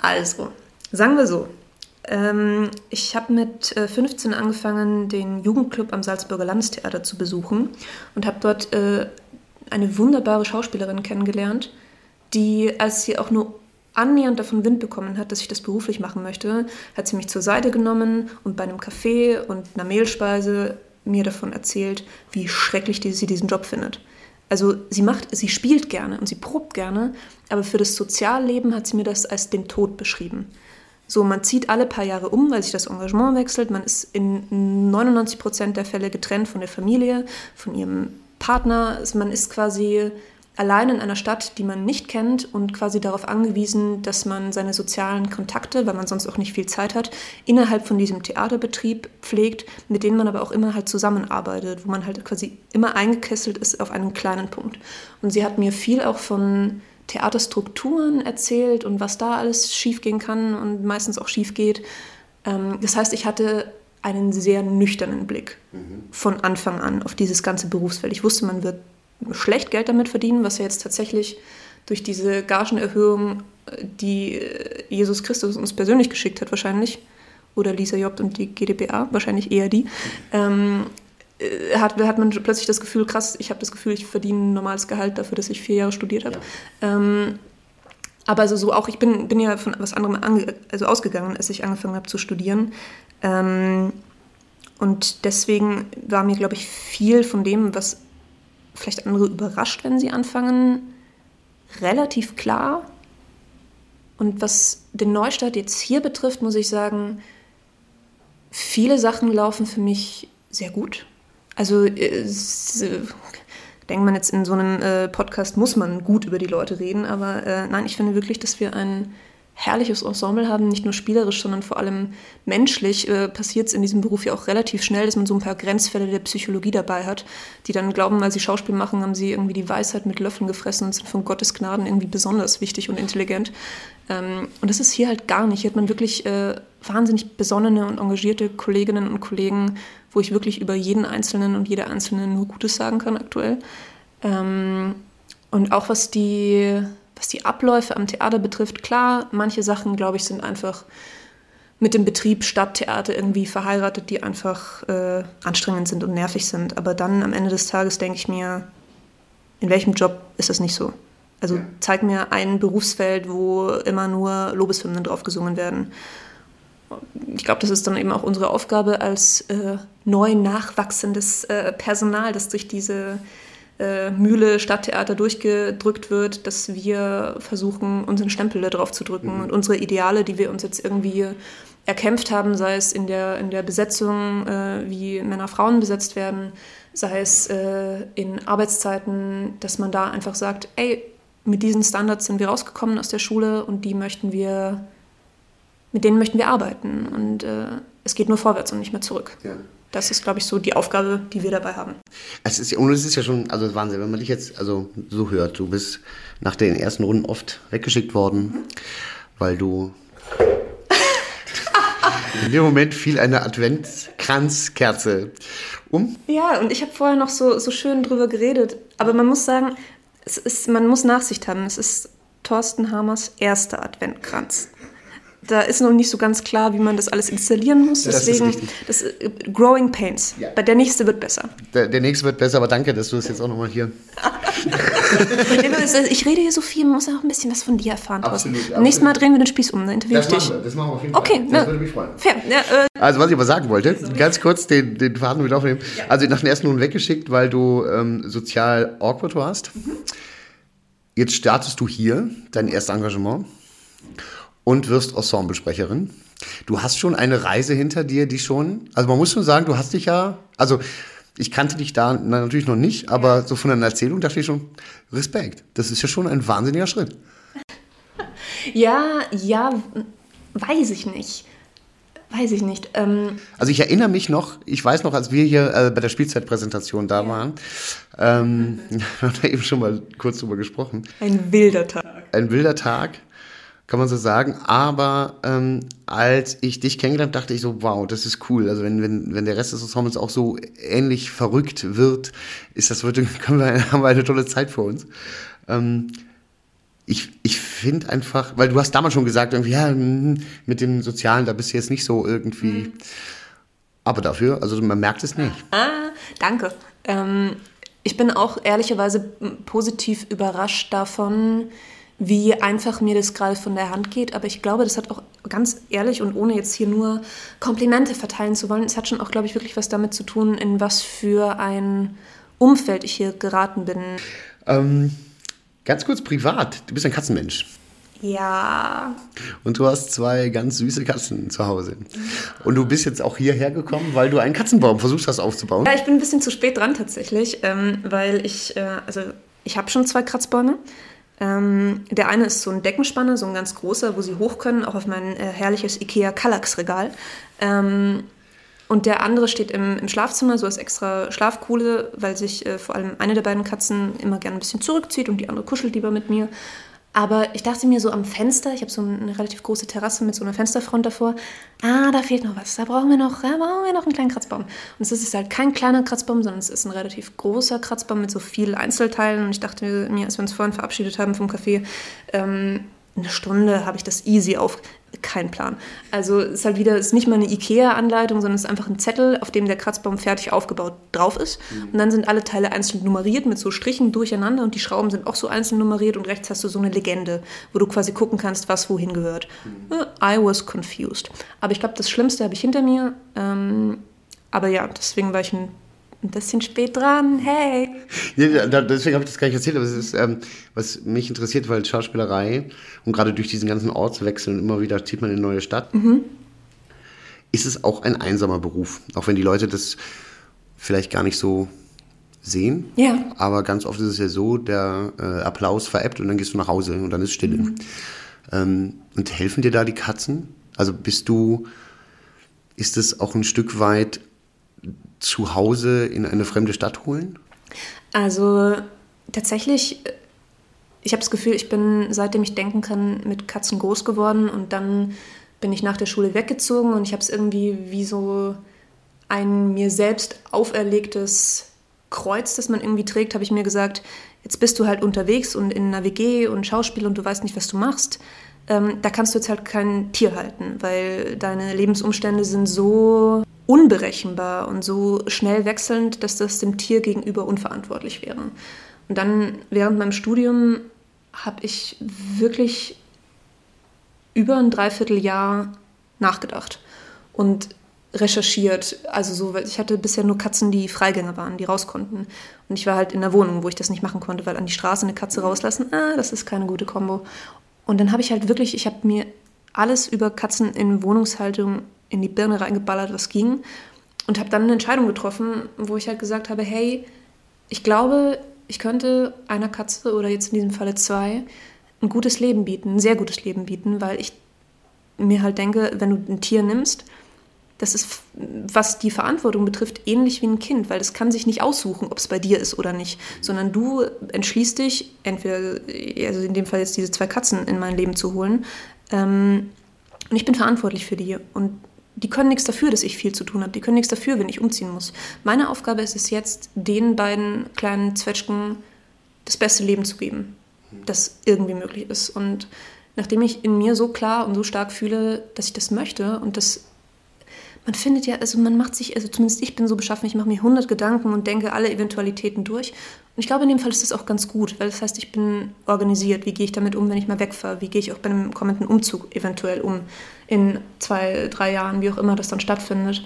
Also, sagen wir so. Ähm, ich habe mit 15 äh, angefangen, den Jugendclub am Salzburger Landestheater zu besuchen und habe dort äh, eine wunderbare Schauspielerin kennengelernt, die, als sie auch nur annähernd davon Wind bekommen hat, dass ich das beruflich machen möchte, hat sie mich zur Seite genommen und bei einem Kaffee und einer Mehlspeise mir davon erzählt, wie schrecklich sie diesen Job findet. Also sie macht, sie spielt gerne und sie probt gerne, aber für das Sozialleben hat sie mir das als den Tod beschrieben. So, man zieht alle paar Jahre um, weil sich das Engagement wechselt. Man ist in 99 Prozent der Fälle getrennt von der Familie, von ihrem Partner. Man ist quasi allein in einer Stadt, die man nicht kennt und quasi darauf angewiesen, dass man seine sozialen Kontakte, weil man sonst auch nicht viel Zeit hat, innerhalb von diesem Theaterbetrieb pflegt, mit denen man aber auch immer halt zusammenarbeitet, wo man halt quasi immer eingekesselt ist auf einen kleinen Punkt. Und sie hat mir viel auch von Theaterstrukturen erzählt und was da alles schiefgehen kann und meistens auch schief geht. Ähm, das heißt, ich hatte einen sehr nüchternen Blick mhm. von Anfang an auf dieses ganze Berufsfeld. Ich wusste, man wird schlecht Geld damit verdienen, was ja jetzt tatsächlich durch diese Gagenerhöhung, äh, die äh, Jesus Christus uns persönlich geschickt hat, wahrscheinlich, oder Lisa Jobt und die GdBA, wahrscheinlich eher die, ähm, äh, hat, hat man plötzlich das Gefühl, krass, ich habe das Gefühl, ich verdiene ein normales Gehalt dafür, dass ich vier Jahre studiert habe. Ja. Ähm, aber also so auch, ich bin, bin ja von was anderem ange, also ausgegangen, als ich angefangen habe zu studieren. Ähm, und deswegen war mir, glaube ich, viel von dem, was vielleicht andere überrascht, wenn sie anfangen, relativ klar. Und was den Neustart jetzt hier betrifft, muss ich sagen, viele Sachen laufen für mich sehr gut. Also äh, denkt man jetzt in so einem äh, Podcast muss man gut über die Leute reden, aber äh, nein, ich finde wirklich, dass wir ein herrliches Ensemble haben, nicht nur spielerisch, sondern vor allem menschlich, äh, passiert es in diesem Beruf ja auch relativ schnell, dass man so ein paar Grenzfälle der Psychologie dabei hat, die dann glauben, weil sie Schauspiel machen, haben sie irgendwie die Weisheit mit Löffeln gefressen und sind von Gottes Gnaden irgendwie besonders wichtig und intelligent. Ähm, und das ist hier halt gar nicht. Hier hat man wirklich äh, wahnsinnig besonnene und engagierte Kolleginnen und Kollegen, wo ich wirklich über jeden Einzelnen und jede Einzelne nur Gutes sagen kann aktuell. Ähm, und auch was die was die Abläufe am Theater betrifft, klar, manche Sachen, glaube ich, sind einfach mit dem Betrieb Stadttheater irgendwie verheiratet, die einfach äh, anstrengend sind und nervig sind. Aber dann am Ende des Tages denke ich mir, in welchem Job ist das nicht so? Also zeig mir ein Berufsfeld, wo immer nur Lobeshymnen drauf gesungen werden. Ich glaube, das ist dann eben auch unsere Aufgabe als äh, neu nachwachsendes äh, Personal, das durch diese äh, Mühle Stadttheater durchgedrückt wird, dass wir versuchen, unseren Stempel da drauf zu drücken mhm. und unsere Ideale, die wir uns jetzt irgendwie erkämpft haben, sei es in der, in der Besetzung, äh, wie Männer Frauen besetzt werden, sei es äh, in Arbeitszeiten, dass man da einfach sagt, ey, mit diesen Standards sind wir rausgekommen aus der Schule und die möchten wir, mit denen möchten wir arbeiten. Und äh, es geht nur vorwärts und nicht mehr zurück. Ja. Das ist, glaube ich, so die Aufgabe, die wir dabei haben. Es ist, und es ist ja schon, also Wahnsinn, wenn man dich jetzt also so hört. Du bist nach den ersten Runden oft weggeschickt worden, weil du. In dem Moment fiel eine Adventskranzkerze um. Ja, und ich habe vorher noch so, so schön drüber geredet. Aber man muss sagen, es ist, man muss Nachsicht haben. Es ist Thorsten Hamers erster Adventkranz. Da ist noch nicht so ganz klar, wie man das alles installieren muss. Das ist Deswegen, richtig. das, äh, Growing Pains. Ja. Der nächste wird besser. Der, der nächste wird besser, aber danke, dass du es jetzt auch nochmal hier. Ich rede hier so viel, man muss auch ein bisschen was von dir erfahren. Absolut, Beim nächsten Mal absolut. drehen wir den Spieß um, dann interviewe ich dich. das machen wir auf jeden Okay, Das ne, würde mich freuen. fair. Ja, äh, Also was ich aber sagen wollte, ganz kurz den, den Faden wieder aufnehmen. Also nach den ersten Runden weggeschickt, weil du ähm, sozial awkward warst. Jetzt startest du hier dein erstes Engagement und wirst Ensemblesprecherin. Du hast schon eine Reise hinter dir, die schon, also man muss schon sagen, du hast dich ja, also ich kannte dich da na, natürlich noch nicht, aber so von deiner Erzählung dachte ich schon, Respekt. Das ist ja schon ein wahnsinniger Schritt. ja, ja, weiß ich nicht. Weiß ich nicht. Ähm, Also ich erinnere mich noch, ich weiß noch, als wir hier äh, bei der Spielzeitpräsentation da waren, ähm, wir haben da eben schon mal kurz drüber gesprochen, ein wilder Tag. ein wilder Tag, kann man so sagen, aber ähm, als ich dich kennengelernt habe, dachte ich so, wow, das ist cool. Also wenn, wenn, wenn der Rest des Ensembles auch so ähnlich verrückt wird, ist das wird, können wir, haben wir eine tolle Zeit vor uns. Ähm, ich, ich finde einfach, weil du hast damals schon gesagt, irgendwie, ja, hm, mit dem Sozialen, da bist du jetzt nicht so irgendwie. Aber dafür, also man merkt es nicht. Ah, danke. Ähm, ich bin auch ehrlicherweise positiv überrascht davon, wie einfach mir das gerade von der Hand geht. Aber ich glaube, das hat auch ganz ehrlich und ohne jetzt hier nur Komplimente verteilen zu wollen, es hat schon auch, glaube ich, wirklich was damit zu tun, in was für ein Umfeld ich hier geraten bin. Ähm, ganz kurz privat, du bist ein Katzenmensch. Ja, Und du hast zwei ganz süße Katzen zu Hause. Und du bist jetzt auch hierher gekommen, weil du einen Katzenbaum versucht hast aufzubauen. Ja, ich bin ein bisschen zu spät dran tatsächlich, ähm, weil ich, äh, also ich habe schon zwei Kratzbäume. Ähm, der eine ist so ein Deckenspanner, so ein ganz großer, wo sie hoch können, auch auf mein äh, herrliches Ikea Kallax-Regal. Ähm, und der andere steht im, im Schlafzimmer, so als extra Schlafkuhle, weil sich äh, vor allem eine der beiden Katzen immer gerne ein bisschen zurückzieht und die andere kuschelt lieber mit mir. Aber ich dachte mir so am Fenster, ich habe so eine relativ große Terrasse mit so einer Fensterfront davor, ah, da fehlt noch was, da brauchen wir noch, da brauchen wir noch einen kleinen Kratzbaum. Und es ist halt kein kleiner Kratzbaum, sondern es ist ein relativ großer Kratzbaum mit so vielen Einzelteilen. Und ich dachte mir, als wir uns vorhin verabschiedet haben vom Café, ähm, eine Stunde habe ich das easy auf. Kein Plan. Also es ist halt wieder, es ist nicht mal eine IKEA-Anleitung, sondern es ist einfach ein Zettel, auf dem der Kratzbaum fertig aufgebaut drauf ist. Und dann sind alle Teile einzeln nummeriert mit so Strichen durcheinander und die Schrauben sind auch so einzeln nummeriert und rechts hast du so eine Legende, wo du quasi gucken kannst, was wohin gehört. Äh, I was confused. Aber ich glaube, das Schlimmste habe ich hinter mir. Ähm, aber ja, deswegen war ich ein, ein bisschen spät dran. Hey! Da- deswegen habe ich das gar nicht erzählt, aber es ist, ähm, was mich interessiert, weil Schauspielerei und gerade durch diesen ganzen Ortswechsel und immer wieder zieht man in eine neue Stadt, ist es auch ein einsamer Beruf. Auch wenn die Leute das vielleicht gar nicht so sehen. Ja. Aber ganz oft ist es ja so, der äh, Applaus veräppt und dann gehst du nach Hause und dann ist Stille. Ähm, und helfen dir da die Katzen? Also bist du, ist es auch ein Stück weit zu Hause in eine fremde Stadt holen? Also tatsächlich, äh, ich habe das Gefühl, ich bin seitdem ich denken kann mit Katzen groß geworden und dann bin ich nach der Schule weggezogen und ich habe es irgendwie wie so ein mir selbst auferlegtes Kreuz, das man irgendwie trägt, habe ich mir gesagt, jetzt bist du halt unterwegs und in einer WG und Schauspiel und du weißt nicht, was du machst. Ähm, da kannst du jetzt halt kein Tier halten, weil deine Lebensumstände sind so unberechenbar und so schnell wechselnd, dass das dem Tier gegenüber unverantwortlich wäre. Und dann während meinem Studium habe ich wirklich über ein Dreivierteljahr nachgedacht und recherchiert. Also so, weil ich hatte bisher nur Katzen, die Freigänger waren, die raus konnten. Und ich war halt in der Wohnung, wo ich das nicht machen konnte, weil an die Straße eine Katze rauslassen, ah, das ist keine gute Kombo. Und dann habe ich halt wirklich, ich habe mir alles über Katzen in Wohnungshaltung in die Birne reingeballert, was ging. Und habe dann eine Entscheidung getroffen, wo ich halt gesagt habe, hey, ich glaube, ich könnte einer Katze oder jetzt in diesem Falle zwei ein gutes Leben bieten, ein sehr gutes Leben bieten, weil ich mir halt denke, wenn du ein Tier nimmst, das ist, was die Verantwortung betrifft, ähnlich wie ein Kind, weil das kann sich nicht aussuchen, ob es bei dir ist oder nicht, sondern du entschließt dich, entweder, also in dem Fall jetzt diese zwei Katzen in mein Leben zu holen, ähm, und ich bin verantwortlich für die. Und die können nichts dafür, dass ich viel zu tun habe. Die können nichts dafür, wenn ich umziehen muss. Meine Aufgabe ist es jetzt, den beiden kleinen Zwetschgen das beste Leben zu geben, das irgendwie möglich ist. Und nachdem ich in mir so klar und so stark fühle, dass ich das möchte und das man findet ja, also man macht sich, also zumindest ich bin so beschaffen, ich mache mir 100 Gedanken und denke alle Eventualitäten durch. Und ich glaube, in dem Fall ist das auch ganz gut, weil das heißt, ich bin organisiert. Wie gehe ich damit um, wenn ich mal wegfahre? Wie gehe ich auch bei einem kommenden Umzug eventuell um? In zwei, drei Jahren, wie auch immer das dann stattfindet.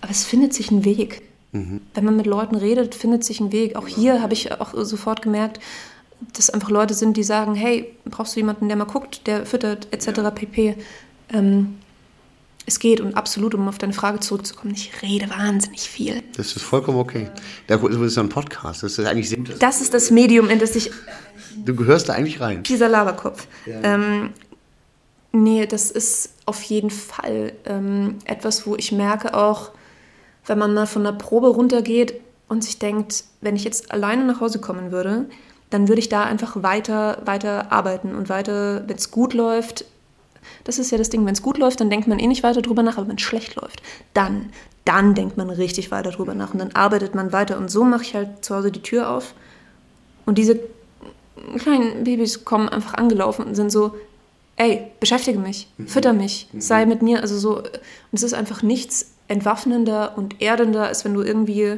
Aber es findet sich ein Weg. Mhm. Wenn man mit Leuten redet, findet sich ein Weg. Auch hier habe ich auch sofort gemerkt, dass einfach Leute sind, die sagen, hey, brauchst du jemanden, der mal guckt, der füttert, etc. Pp. Ähm, es geht und absolut, um auf deine Frage zurückzukommen, ich rede wahnsinnig viel. Das ist vollkommen okay. Das ist ja ein Podcast. Das ist eigentlich. Das ist das Medium, in das ich. Du gehörst da eigentlich rein. Dieser Laberkopf. Ja. Ähm, nee, das ist auf jeden Fall ähm, etwas, wo ich merke auch, wenn man mal von der Probe runtergeht und sich denkt, wenn ich jetzt alleine nach Hause kommen würde, dann würde ich da einfach weiter, weiter arbeiten und weiter, wenn es gut läuft, das ist ja das Ding, wenn es gut läuft, dann denkt man eh nicht weiter drüber nach, aber wenn es schlecht läuft, dann, dann denkt man richtig weiter drüber nach und dann arbeitet man weiter. Und so mache ich halt zu Hause die Tür auf und diese kleinen Babys kommen einfach angelaufen und sind so, ey, beschäftige mich, mhm. fütter mich, mhm. sei mit mir. Also so, und es ist einfach nichts entwaffnender und erdender, als wenn du irgendwie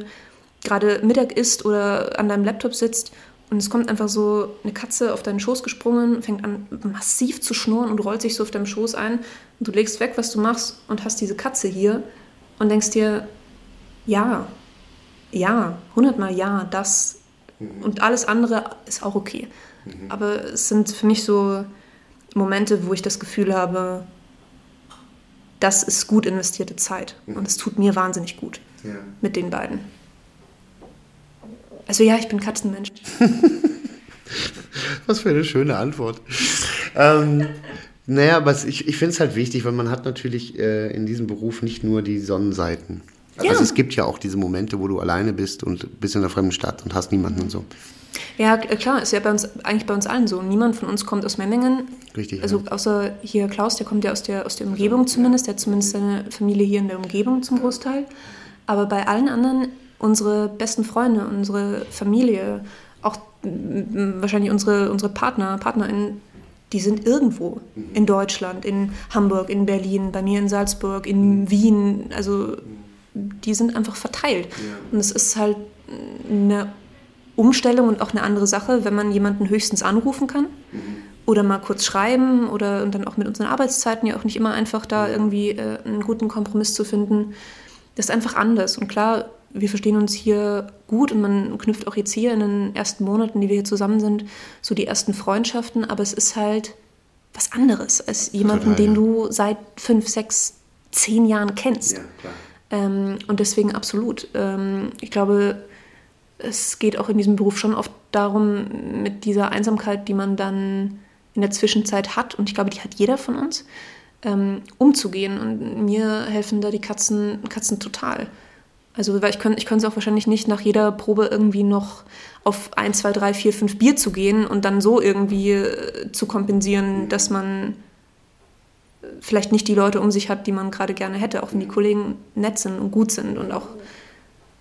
gerade Mittag isst oder an deinem Laptop sitzt und es kommt einfach so eine Katze auf deinen Schoß gesprungen, fängt an massiv zu schnurren und rollt sich so auf deinem Schoß ein. Und du legst weg, was du machst und hast diese Katze hier und denkst dir, ja, ja, hundertmal ja, das mhm. und alles andere ist auch okay. Mhm. Aber es sind für mich so Momente, wo ich das Gefühl habe, das ist gut investierte Zeit. Mhm. Und es tut mir wahnsinnig gut ja. mit den beiden. Also ja, ich bin Katzenmensch. was für eine schöne Antwort. ähm, naja, aber ich, ich finde es halt wichtig, weil man hat natürlich äh, in diesem Beruf nicht nur die Sonnenseiten. Ja. Also es gibt ja auch diese Momente, wo du alleine bist und bist in einer fremden Stadt und hast niemanden und so. Ja, klar, ist ja bei uns, eigentlich bei uns allen so. Niemand von uns kommt aus Memmingen. Richtig. Also ja. außer hier Klaus, der kommt ja aus der, aus der Umgebung zumindest, der hat zumindest seine Familie hier in der Umgebung zum Großteil. Aber bei allen anderen unsere besten Freunde, unsere Familie, auch wahrscheinlich unsere, unsere Partner, PartnerInnen, die sind irgendwo mhm. in Deutschland, in Hamburg, in Berlin, bei mir in Salzburg, in mhm. Wien. Also die sind einfach verteilt. Und es ist halt eine Umstellung und auch eine andere Sache, wenn man jemanden höchstens anrufen kann mhm. oder mal kurz schreiben oder und dann auch mit unseren Arbeitszeiten ja auch nicht immer einfach da irgendwie äh, einen guten Kompromiss zu finden. Das ist einfach anders. Und klar, wir verstehen uns hier gut und man knüpft auch jetzt hier in den ersten Monaten, die wir hier zusammen sind, so die ersten Freundschaften, aber es ist halt was anderes als jemanden, Total, den du seit fünf, sechs, zehn Jahren kennst. Ja, ähm, und deswegen absolut. Ähm, ich glaube, es geht auch in diesem Beruf schon oft darum, mit dieser Einsamkeit, die man dann in der Zwischenzeit hat, und ich glaube, die hat jeder von uns, ähm, umzugehen. Und mir helfen da die Katzen, Katzen total. Also weil ich könnte ich könnte es auch wahrscheinlich nicht nach jeder Probe irgendwie noch auf 1, 2, 3, 4, 5 Bier zu gehen und dann so irgendwie äh, zu kompensieren, dass man äh, vielleicht nicht die Leute um sich hat, die man gerade gerne hätte, auch wenn die Kollegen nett sind und gut sind und auch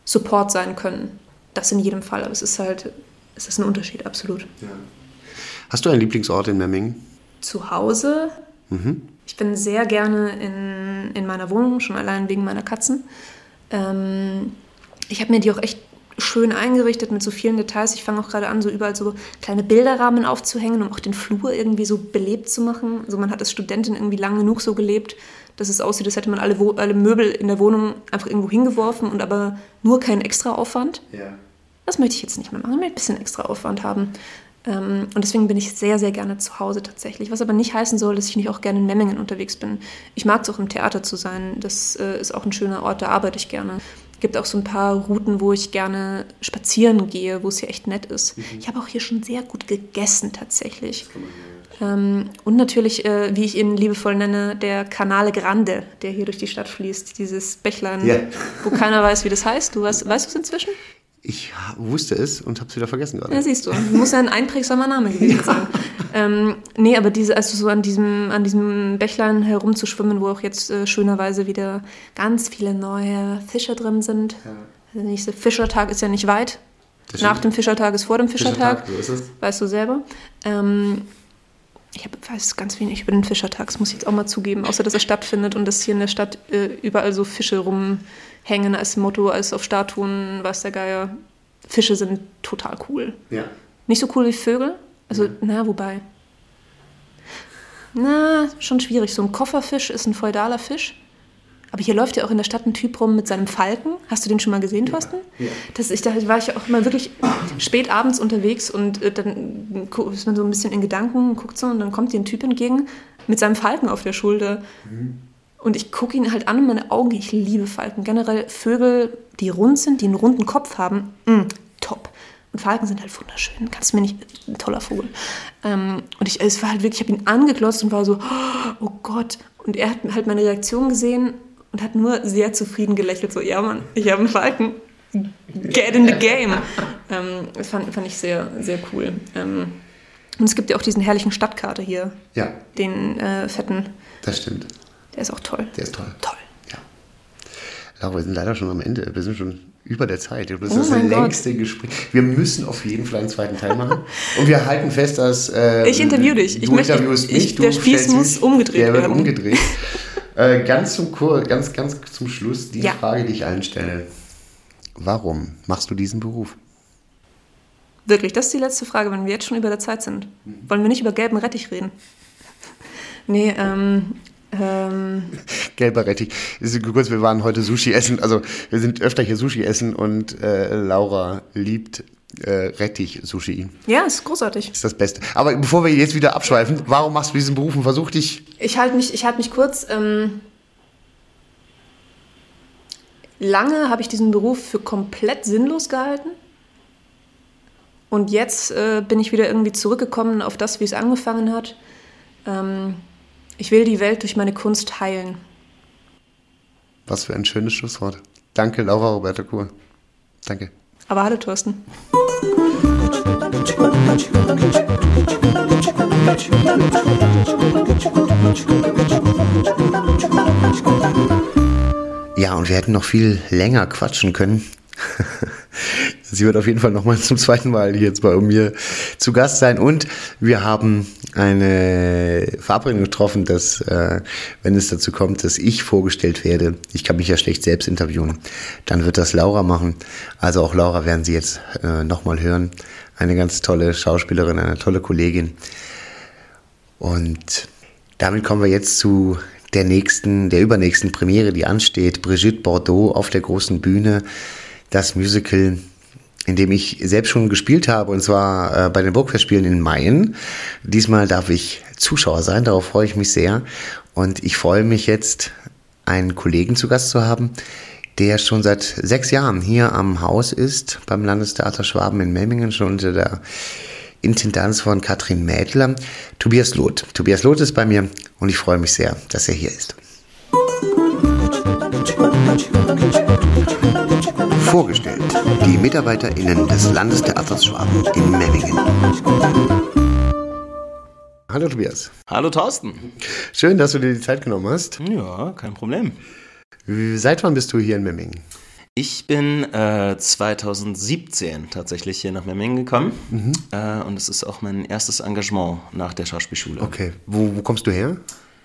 Support sein können. Das in jedem Fall, aber es ist halt, es ist ein Unterschied, absolut. Ja. Hast du einen Lieblingsort in Memmingen? Zu Hause. Mhm. Ich bin sehr gerne in, in meiner Wohnung, schon allein wegen meiner Katzen. Ähm, ich habe mir die auch echt schön eingerichtet mit so vielen Details. Ich fange auch gerade an, so überall so kleine Bilderrahmen aufzuhängen, um auch den Flur irgendwie so belebt zu machen. Also man hat als Studentin irgendwie lang genug so gelebt, dass es aussieht, als hätte man alle, alle Möbel in der Wohnung einfach irgendwo hingeworfen und aber nur keinen extra Aufwand. Ja. Das möchte ich jetzt nicht mehr machen. Ich möchte ein bisschen extra Aufwand haben. Ähm, und deswegen bin ich sehr, sehr gerne zu Hause tatsächlich. Was aber nicht heißen soll, dass ich nicht auch gerne in Memmingen unterwegs bin. Ich mag es auch im Theater zu sein. Das äh, ist auch ein schöner Ort, da arbeite ich gerne. Es gibt auch so ein paar Routen, wo ich gerne spazieren gehe, wo es hier echt nett ist. Mhm. Ich habe auch hier schon sehr gut gegessen tatsächlich. Ähm, und natürlich, äh, wie ich ihn liebevoll nenne, der Canale Grande, der hier durch die Stadt fließt. Dieses Bächlein, yeah. wo keiner weiß, wie das heißt. Du weißt, weißt du es inzwischen? Ich wusste es und habe es wieder vergessen gerade. Ja, siehst du. Muss ja ein einprägsamer Name gewesen ja. sein. Ähm, nee, aber diese, also so an diesem, an diesem Bächlein herumzuschwimmen, wo auch jetzt äh, schönerweise wieder ganz viele neue Fische drin sind. Ja. Der nächste Fischertag ist ja nicht weit. Nach dem Fischertag ist vor dem Fischertag. Fischertag so ist es. Weißt du selber. Ähm, ich hab, weiß ganz wenig über den Fischertag, das muss ich jetzt auch mal zugeben, außer dass er stattfindet und dass hier in der Stadt äh, überall so Fische rumhängen als Motto, als auf Statuen, weiß der Geier. Fische sind total cool. Ja. Nicht so cool wie Vögel, also, ja. na, wobei. Na, schon schwierig. So ein Kofferfisch ist ein feudaler Fisch. Aber hier läuft ja auch in der Stadt ein Typ rum mit seinem Falken. Hast du den schon mal gesehen, Thorsten? Ja. Das, ich, da war ich ja auch immer wirklich spät abends unterwegs und äh, dann ist man so ein bisschen in Gedanken, guckt so und dann kommt dir ein Typ entgegen mit seinem Falken auf der Schulter. Mhm. Und ich gucke ihn halt an und meine Augen, ich liebe Falken. Generell Vögel, die rund sind, die einen runden Kopf haben, mh, mm, top. Und Falken sind halt wunderschön. Kannst du mir nicht, ein toller Vogel. Ähm, und ich, es war halt wirklich, ich habe ihn angeglotzt und war so, oh Gott. Und er hat halt meine Reaktion gesehen und hat nur sehr zufrieden gelächelt, so, ja Mann, ich habe einen Falken, get in the game. Ähm, das fand, fand ich sehr, sehr cool. Ähm, und es gibt ja auch diesen herrlichen Stadtkater hier. Ja. Den äh, fetten. Das stimmt. Der ist auch toll. Der ist toll. Toll. Ja. Laura, wir sind leider schon am Ende. Wir sind schon über der Zeit. Das ist oh das längste Gott. Gespräch. Wir müssen auf jeden Fall einen zweiten Teil machen. Und wir halten fest, dass. Äh, ich interview dich. Ich möchte, mich. Ich, der Spieß muss umgedreht der werden. Der wird umgedreht. Äh, ganz, zum, ganz, ganz zum Schluss die ja. Frage, die ich allen stelle. Warum machst du diesen Beruf? Wirklich, das ist die letzte Frage, wenn wir jetzt schon über der Zeit sind. Mhm. Wollen wir nicht über gelben Rettich reden? nee, ähm, ähm, Gelber Rettich. Kurz, wir waren heute Sushi essen. Also wir sind öfter hier Sushi essen und äh, Laura liebt äh, Rettich-Sushi. Ja, ist großartig. Ist das Beste. Aber bevor wir jetzt wieder abschweifen, warum machst du diesen Beruf und versuch dich. Ich halte mich, halt mich kurz. Ähm, lange habe ich diesen Beruf für komplett sinnlos gehalten. Und jetzt äh, bin ich wieder irgendwie zurückgekommen auf das, wie es angefangen hat. Ähm, ich will die Welt durch meine Kunst heilen. Was für ein schönes Schlusswort. Danke, Laura Roberta Kur. Danke. Aber hallo, Thorsten. Ja, und wir hätten noch viel länger quatschen können. Sie wird auf jeden Fall nochmal zum zweiten Mal hier jetzt bei mir zu Gast sein. Und wir haben eine Verabredung getroffen, dass, äh, wenn es dazu kommt, dass ich vorgestellt werde, ich kann mich ja schlecht selbst interviewen, dann wird das Laura machen. Also auch Laura werden Sie jetzt äh, nochmal hören. Eine ganz tolle Schauspielerin, eine tolle Kollegin. Und damit kommen wir jetzt zu der nächsten, der übernächsten Premiere, die ansteht. Brigitte Bordeaux auf der großen Bühne. Das Musical in dem ich selbst schon gespielt habe, und zwar äh, bei den Burgfestspielen in Mayen. Diesmal darf ich Zuschauer sein, darauf freue ich mich sehr. Und ich freue mich jetzt, einen Kollegen zu Gast zu haben, der schon seit sechs Jahren hier am Haus ist, beim Landestheater Schwaben in Memmingen, schon unter der Intendanz von Katrin Mädler, Tobias Loth. Tobias Loth ist bei mir und ich freue mich sehr, dass er hier ist. Vorgestellt die MitarbeiterInnen des Landestheaters Schwaben in Memmingen. Hallo Tobias. Hallo Thorsten. Schön, dass du dir die Zeit genommen hast. Ja, kein Problem. Seit wann bist du hier in Memmingen? Ich bin äh, 2017 tatsächlich hier nach Memmingen gekommen mhm. äh, und es ist auch mein erstes Engagement nach der Schauspielschule. Okay, wo, wo kommst du her?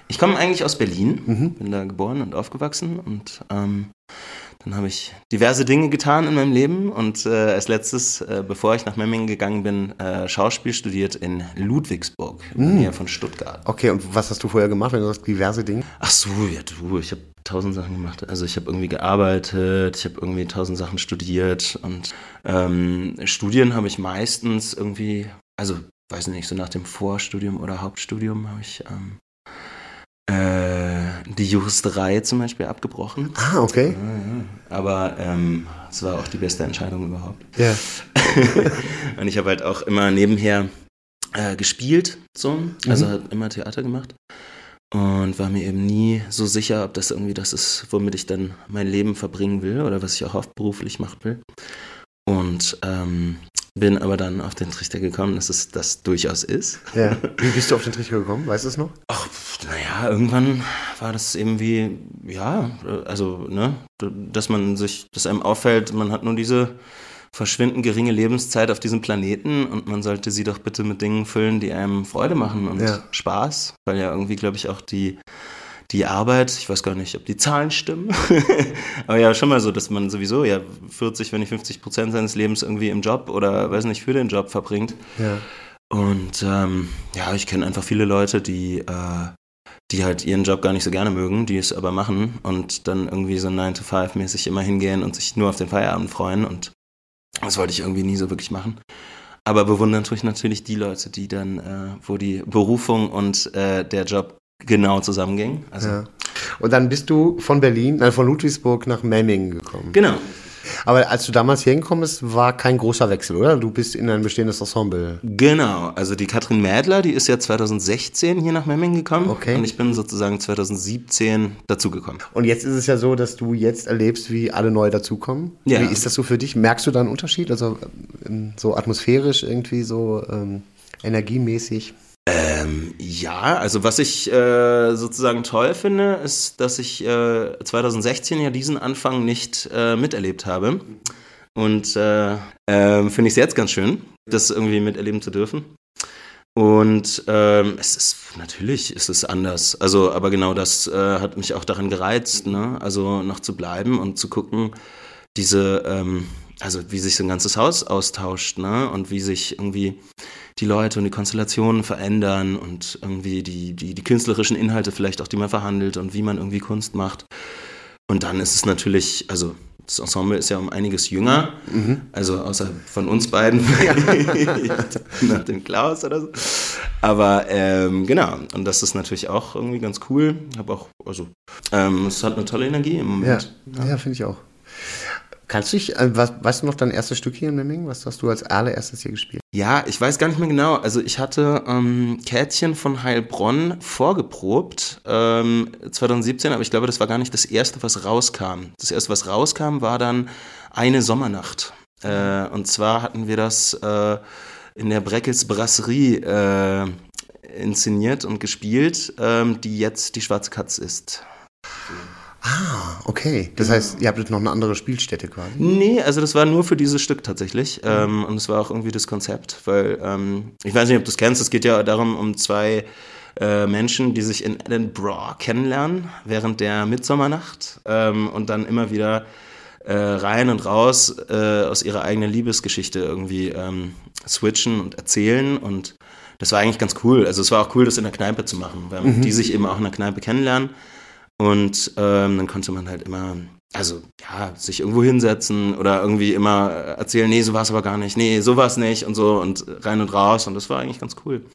Ich komme eigentlich aus Berlin, mhm. bin da geboren und aufgewachsen und ähm, dann habe ich diverse Dinge getan in meinem Leben und äh, als letztes, äh, bevor ich nach Memmingen gegangen bin, äh, Schauspiel studiert in Ludwigsburg, in der mm. Nähe von Stuttgart. Okay, und was hast du vorher gemacht, wenn du sagst diverse Dinge? Ach so, ja du, ich habe tausend Sachen gemacht. Also ich habe irgendwie gearbeitet, ich habe irgendwie tausend Sachen studiert und ähm, Studien habe ich meistens irgendwie also weiß nicht, so nach dem Vorstudium oder Hauptstudium habe ich ähm, äh, die Juristerei zum Beispiel abgebrochen. Ah, okay. Aber ähm, es war auch die beste Entscheidung überhaupt. Ja. Und ich habe halt auch immer nebenher äh, gespielt, so, also halt immer Theater gemacht. Und war mir eben nie so sicher, ob das irgendwie das ist, womit ich dann mein Leben verbringen will oder was ich auch hauptberuflich machen will. Und ähm, bin aber dann auf den Trichter gekommen, dass es das durchaus ist. ja. Wie bist du auf den Trichter gekommen? Weißt du es noch? Ach, naja, irgendwann war das eben wie, ja, also, ne, dass man sich, dass einem auffällt, man hat nur diese verschwindend geringe Lebenszeit auf diesem Planeten und man sollte sie doch bitte mit Dingen füllen, die einem Freude machen und Ja. Spaß, weil ja irgendwie, glaube ich, auch die, die Arbeit, ich weiß gar nicht, ob die Zahlen stimmen, aber ja, schon mal so, dass man sowieso ja 40, wenn nicht 50 Prozent seines Lebens irgendwie im Job oder, weiß nicht, für den Job verbringt. Ja. Und ähm, ja, ich kenne einfach viele Leute, die, äh, die halt ihren Job gar nicht so gerne mögen, die es aber machen und dann irgendwie so 9-to-5-mäßig immer hingehen und sich nur auf den Feierabend freuen. Und das wollte ich irgendwie nie so wirklich machen. Aber bewundern tue ich natürlich die Leute, die dann, äh, wo die Berufung und äh, der Job genau zusammengingen. Also, ja. Und dann bist du von Berlin, nein, von Ludwigsburg nach Memmingen gekommen. Genau. Aber als du damals hier hingekommen bist, war kein großer Wechsel, oder? Du bist in ein bestehendes Ensemble. Genau, also die Katrin Mädler, die ist ja 2016 hier nach Memmingen gekommen. Okay. Und ich bin sozusagen 2017 dazugekommen. Und jetzt ist es ja so, dass du jetzt erlebst, wie alle neu dazukommen. Ja. Wie ist das so für dich? Merkst du da einen Unterschied? Also ähm, so atmosphärisch irgendwie, so ähm, energiemäßig? Ähm, ja, also was ich äh, sozusagen toll finde, ist, dass ich äh, 2016 ja diesen Anfang nicht äh, miterlebt habe. Und äh, ähm, finde ich es jetzt ganz schön, das irgendwie miterleben zu dürfen. Und ähm, es ist natürlich ist es anders. Also, aber genau das äh, hat mich auch daran gereizt, ne? Also noch zu bleiben und zu gucken, diese, ähm, also wie sich so ein ganzes Haus austauscht, ne? Und wie sich irgendwie die Leute und die Konstellationen verändern und irgendwie die, die, die künstlerischen Inhalte vielleicht auch, die man verhandelt und wie man irgendwie Kunst macht. Und dann ist es natürlich, also das Ensemble ist ja um einiges jünger, also außer von uns beiden, nach dem Klaus oder so. Aber ähm, genau, und das ist natürlich auch irgendwie ganz cool. Habe auch, also ähm, es hat eine tolle Energie im Ja, Moment. ja, finde ich auch. Kannst du dich, äh, was, weißt du noch dein erstes Stück hier in Memmingen? Was hast du als allererstes hier gespielt? Ja, ich weiß gar nicht mehr genau. Also ich hatte ähm, Käthchen von Heilbronn vorgeprobt ähm, 2017, aber ich glaube, das war gar nicht das erste, was rauskam. Das erste, was rauskam, war dann eine Sommernacht. Äh, und zwar hatten wir das äh, in der Breckels Brasserie äh, inszeniert und gespielt, ähm, die jetzt die Schwarze Katz ist. Ah, okay. Das heißt, ihr habt jetzt noch eine andere Spielstätte quasi. Nee, also das war nur für dieses Stück tatsächlich. Ähm, und es war auch irgendwie das Konzept, weil ähm, ich weiß nicht, ob du es kennst, es geht ja darum, um zwei äh, Menschen, die sich in Edinburgh kennenlernen während der Mitsommernacht ähm, und dann immer wieder äh, rein und raus äh, aus ihrer eigenen Liebesgeschichte irgendwie ähm, switchen und erzählen und das war eigentlich ganz cool. Also es war auch cool, das in der Kneipe zu machen, weil die sich eben auch in der Kneipe kennenlernen und ähm, dann konnte man halt immer, also ja, sich irgendwo hinsetzen oder irgendwie immer erzählen, nee, so war es aber gar nicht, nee, so war es nicht und so und rein und raus und das war eigentlich ganz cool.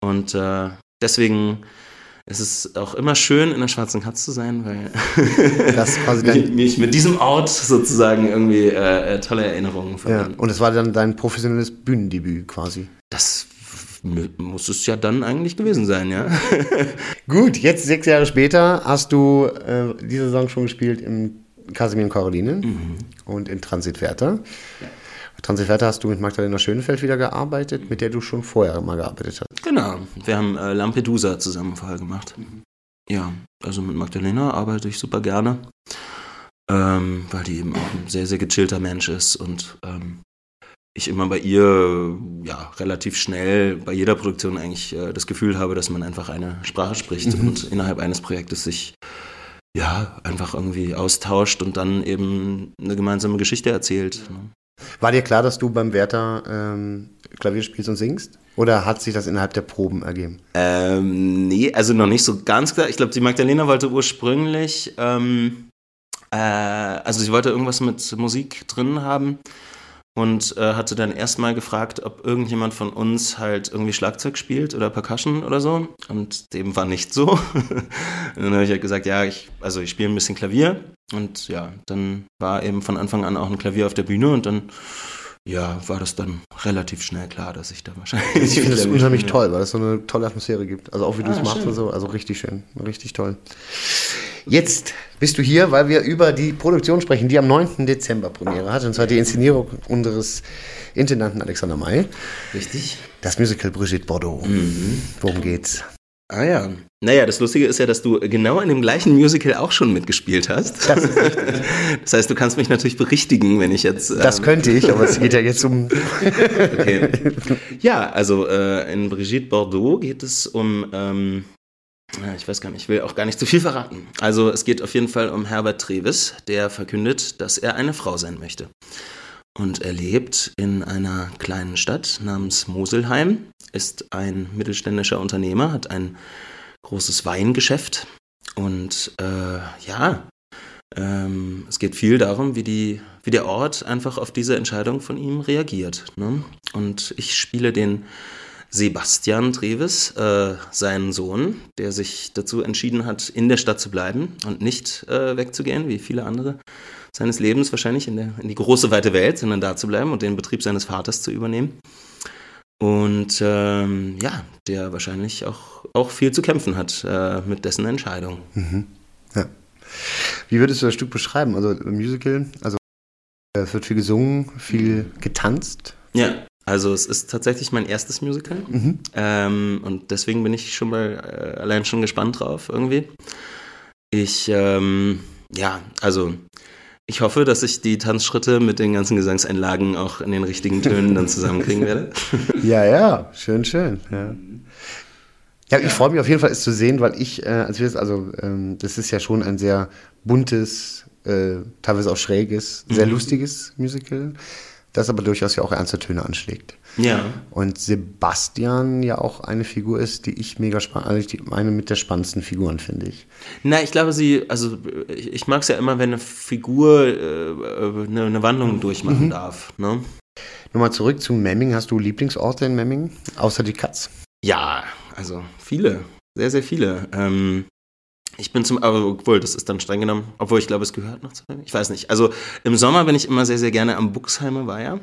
Und äh, deswegen ist es auch immer schön, in der Schwarzen Katz zu sein, weil Das mich, mit diesem Ort sozusagen irgendwie äh, äh, tolle Erinnerungen ja. verbinden. Und es war dann dein professionelles Bühnendebüt quasi. Das muss es ja dann eigentlich gewesen sein, ja. Gut, jetzt sechs Jahre später hast du äh, diese Saison schon gespielt im Casimir und Caroline und in Transit Werther. Transit Werther hast du mit Magdalena Schönefeld wieder gearbeitet, mit der du schon vorher mal gearbeitet hast. Genau, wir haben äh, Lampedusa zusammen vorher gemacht. Ja, also mit Magdalena arbeite ich super gerne, ähm, weil die eben auch ein sehr, sehr gechillter Mensch ist und ähm, ich immer bei ihr ja relativ schnell bei jeder Produktion eigentlich äh, das Gefühl habe, dass man einfach eine Sprache spricht und innerhalb eines Projektes sich ja einfach irgendwie austauscht und dann eben eine gemeinsame Geschichte erzählt. Ne? War dir klar, dass du beim Werther ähm, Klavier spielst und singst? Oder hat sich das innerhalb der Proben ergeben? Ähm, nee, also noch nicht so ganz klar. Ich glaube, die Magdalena wollte ursprünglich, ähm, äh, also sie wollte irgendwas mit Musik drin haben. Und äh, hatte dann erstmal gefragt, ob irgendjemand von uns halt irgendwie Schlagzeug spielt oder Percussion oder so. Und dem war nicht so. und dann habe ich halt gesagt, ja, ich, also ich spiele ein bisschen Klavier. Und ja, dann war eben von Anfang an auch ein Klavier auf der Bühne und dann ja, war das dann relativ schnell klar, dass ich da wahrscheinlich. Ich finde das unheimlich toll, weil es so eine tolle Atmosphäre gibt. Also auch wie du es ah, machst und so. Also richtig schön, richtig toll. Jetzt bist du hier, weil wir über die Produktion sprechen, die am 9. Dezember Premiere hat. Und zwar die Inszenierung unseres Intendanten Alexander May. Richtig. Das Musical Brigitte Bordeaux. Mhm. Worum geht's? Ah ja. Naja, das Lustige ist ja, dass du genau in dem gleichen Musical auch schon mitgespielt hast. Das, das heißt, du kannst mich natürlich berichtigen, wenn ich jetzt. Ähm das könnte ich, aber es geht ja jetzt um. okay. Ja, also äh, in Brigitte Bordeaux geht es um. Ähm, ich weiß gar nicht, ich will auch gar nicht zu viel verraten. Also es geht auf jeden Fall um Herbert Trevis, der verkündet, dass er eine Frau sein möchte. Und er lebt in einer kleinen Stadt namens Moselheim, ist ein mittelständischer Unternehmer, hat ein großes Weingeschäft und äh, ja, ähm, es geht viel darum, wie, die, wie der Ort einfach auf diese Entscheidung von ihm reagiert. Ne? Und ich spiele den Sebastian Treves, äh, seinen Sohn, der sich dazu entschieden hat, in der Stadt zu bleiben und nicht äh, wegzugehen, wie viele andere seines Lebens wahrscheinlich in, der, in die große weite Welt, sondern da zu bleiben und den Betrieb seines Vaters zu übernehmen. Und ähm, ja, der wahrscheinlich auch, auch viel zu kämpfen hat äh, mit dessen Entscheidung. Mhm. Ja. Wie würdest du das Stück beschreiben? Also Musical, also es wird viel gesungen, viel getanzt. Ja, also es ist tatsächlich mein erstes Musical. Mhm. Ähm, und deswegen bin ich schon mal äh, allein schon gespannt drauf irgendwie. Ich, ähm, ja, also ich hoffe, dass ich die Tanzschritte mit den ganzen Gesangseinlagen auch in den richtigen Tönen dann zusammenkriegen werde. ja, ja, schön, schön. Ja. Ja, ich freue mich auf jeden Fall, es zu sehen, weil ich, äh, als wir also ähm, das ist ja schon ein sehr buntes, äh, teilweise auch schräges, sehr mhm. lustiges Musical das aber durchaus ja auch ernste Töne anschlägt. Ja. Und Sebastian ja auch eine Figur ist, die ich mega spannend, also eine mit der spannendsten Figuren, finde ich. Na, ich glaube, sie, also ich mag es ja immer, wenn eine Figur äh, eine, eine, Wandlung durchmachen mhm. darf. Ne? Nochmal zurück zu Memming. Hast du Lieblingsorte in Memming? Außer die Katz? Ja, also viele. Sehr, sehr viele. Ähm, ich bin zum, aber obwohl, das ist dann streng genommen, obwohl ich glaube, es gehört noch zu Ich weiß nicht. Also im Sommer bin ich immer sehr, sehr gerne am Buxheimer Weiher.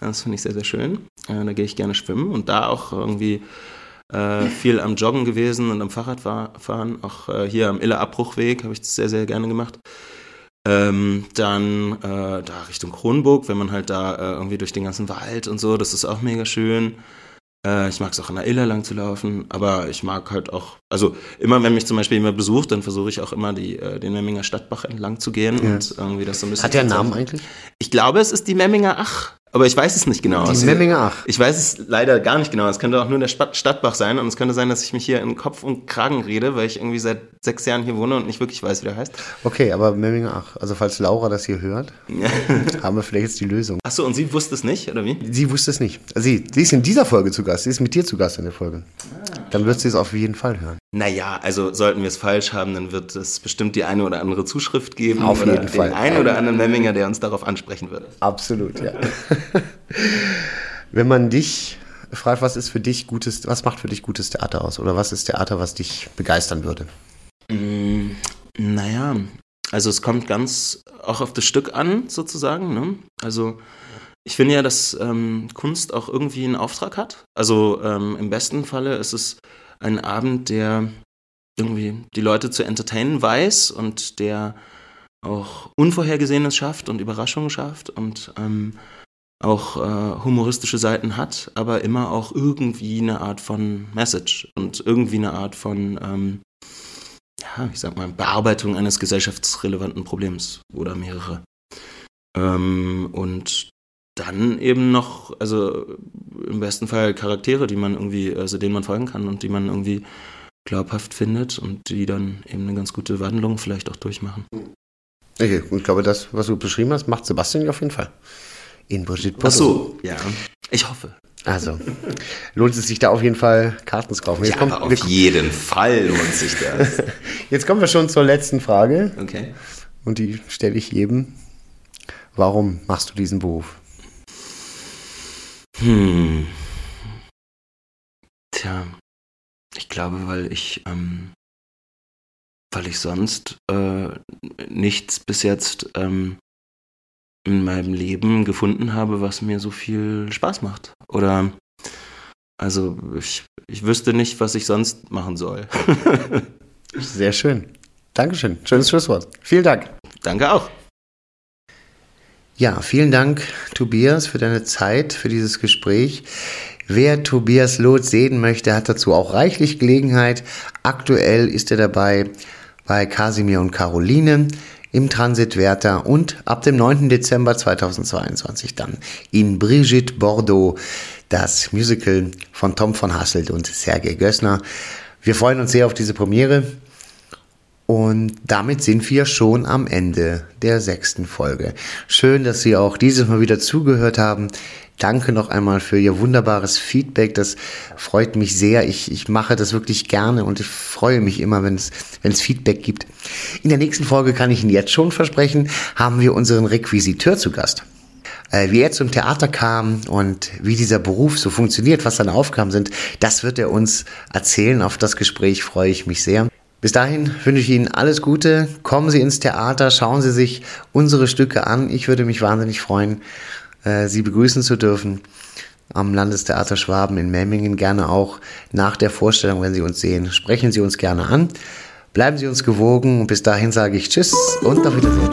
Das finde ich sehr, sehr schön. Äh, da gehe ich gerne schwimmen und da auch irgendwie äh, viel am Joggen gewesen und am Fahrradfahren. Auch äh, hier am Iller Abbruchweg habe ich das sehr, sehr gerne gemacht. Ähm, dann äh, da Richtung Kronburg, wenn man halt da äh, irgendwie durch den ganzen Wald und so, das ist auch mega schön. Äh, ich mag es auch in der Iller lang zu laufen, aber ich mag halt auch, also immer wenn mich zum Beispiel jemand besucht, dann versuche ich auch immer die, äh, den Memminger Stadtbach entlang zu gehen ja. und irgendwie das so ein bisschen. Hat der einen Namen eigentlich? Ich glaube, es ist die Memminger Ach. Aber ich weiß es nicht genau. Die also, Memminger Ach. Ich weiß es leider gar nicht genau. Es könnte auch nur der Stadtbach sein und es könnte sein, dass ich mich hier in Kopf und Kragen rede, weil ich irgendwie seit sechs Jahren hier wohne und nicht wirklich weiß, wie der heißt. Okay, aber Memminger Ach. Also falls Laura das hier hört, haben wir vielleicht jetzt die Lösung. Achso, und sie wusste es nicht, oder wie? Sie wusste es nicht. Also sie, sie ist in dieser Folge zu Gast. Sie ist mit dir zu Gast in der Folge. Ah, dann wird sie es auf jeden Fall hören. Naja, also sollten wir es falsch haben, dann wird es bestimmt die eine oder andere Zuschrift geben. Auf jeden Fall. Den einen oder anderen Memminger, der uns darauf ansprechen würde. Absolut, ja. Wenn man dich fragt, was ist für dich gutes, was macht für dich gutes Theater aus? Oder was ist Theater, was dich begeistern würde? Mm, naja, also es kommt ganz auch auf das Stück an, sozusagen. Ne? Also ich finde ja, dass ähm, Kunst auch irgendwie einen Auftrag hat. Also ähm, im besten Falle ist es ein Abend, der irgendwie die Leute zu entertainen weiß und der auch Unvorhergesehenes schafft und Überraschungen schafft und ähm, auch äh, humoristische Seiten hat, aber immer auch irgendwie eine Art von Message und irgendwie eine Art von, ähm, ja, ich sag mal, Bearbeitung eines gesellschaftsrelevanten Problems oder mehrere. Ähm, und dann eben noch, also im besten Fall Charaktere, die man irgendwie, also denen man folgen kann und die man irgendwie glaubhaft findet und die dann eben eine ganz gute Wandlung vielleicht auch durchmachen. Okay, ich glaube, das, was du beschrieben hast, macht Sebastian auf jeden Fall. In Brigitte Ach so, ja. Ich hoffe. Also, lohnt es sich da auf jeden Fall Karten zu kaufen. Jetzt ja, kommt, auf jeden Fall lohnt sich das. Jetzt kommen wir schon zur letzten Frage. Okay. Und die stelle ich jedem. Warum machst du diesen Beruf? Hm. Tja, ich glaube, weil ich, ähm, weil ich sonst äh, nichts bis jetzt ähm, in meinem Leben gefunden habe, was mir so viel Spaß macht. Oder also ich, ich wüsste nicht, was ich sonst machen soll. Sehr schön. Dankeschön. Schönes Schlusswort. Vielen Dank. Danke auch. Ja, vielen Dank, Tobias, für deine Zeit, für dieses Gespräch. Wer Tobias Loth sehen möchte, hat dazu auch reichlich Gelegenheit. Aktuell ist er dabei bei Casimir und Caroline im Transit Werther und ab dem 9. Dezember 2022 dann in Brigitte Bordeaux das Musical von Tom von Hasselt und Sergei Gössner. Wir freuen uns sehr auf diese Premiere. Und damit sind wir schon am Ende der sechsten Folge. Schön, dass Sie auch dieses Mal wieder zugehört haben. Danke noch einmal für Ihr wunderbares Feedback. Das freut mich sehr. Ich, ich mache das wirklich gerne und ich freue mich immer, wenn es, wenn es Feedback gibt. In der nächsten Folge kann ich Ihnen jetzt schon versprechen, haben wir unseren Requisiteur zu Gast. Äh, wie er zum Theater kam und wie dieser Beruf so funktioniert, was seine Aufgaben sind, das wird er uns erzählen. Auf das Gespräch freue ich mich sehr. Bis dahin wünsche ich Ihnen alles Gute. Kommen Sie ins Theater, schauen Sie sich unsere Stücke an. Ich würde mich wahnsinnig freuen. Äh, Sie begrüßen zu dürfen am Landestheater Schwaben in Memmingen. Gerne auch nach der Vorstellung, wenn Sie uns sehen, sprechen Sie uns gerne an. Bleiben Sie uns gewogen bis dahin sage ich Tschüss und auf Wiedersehen.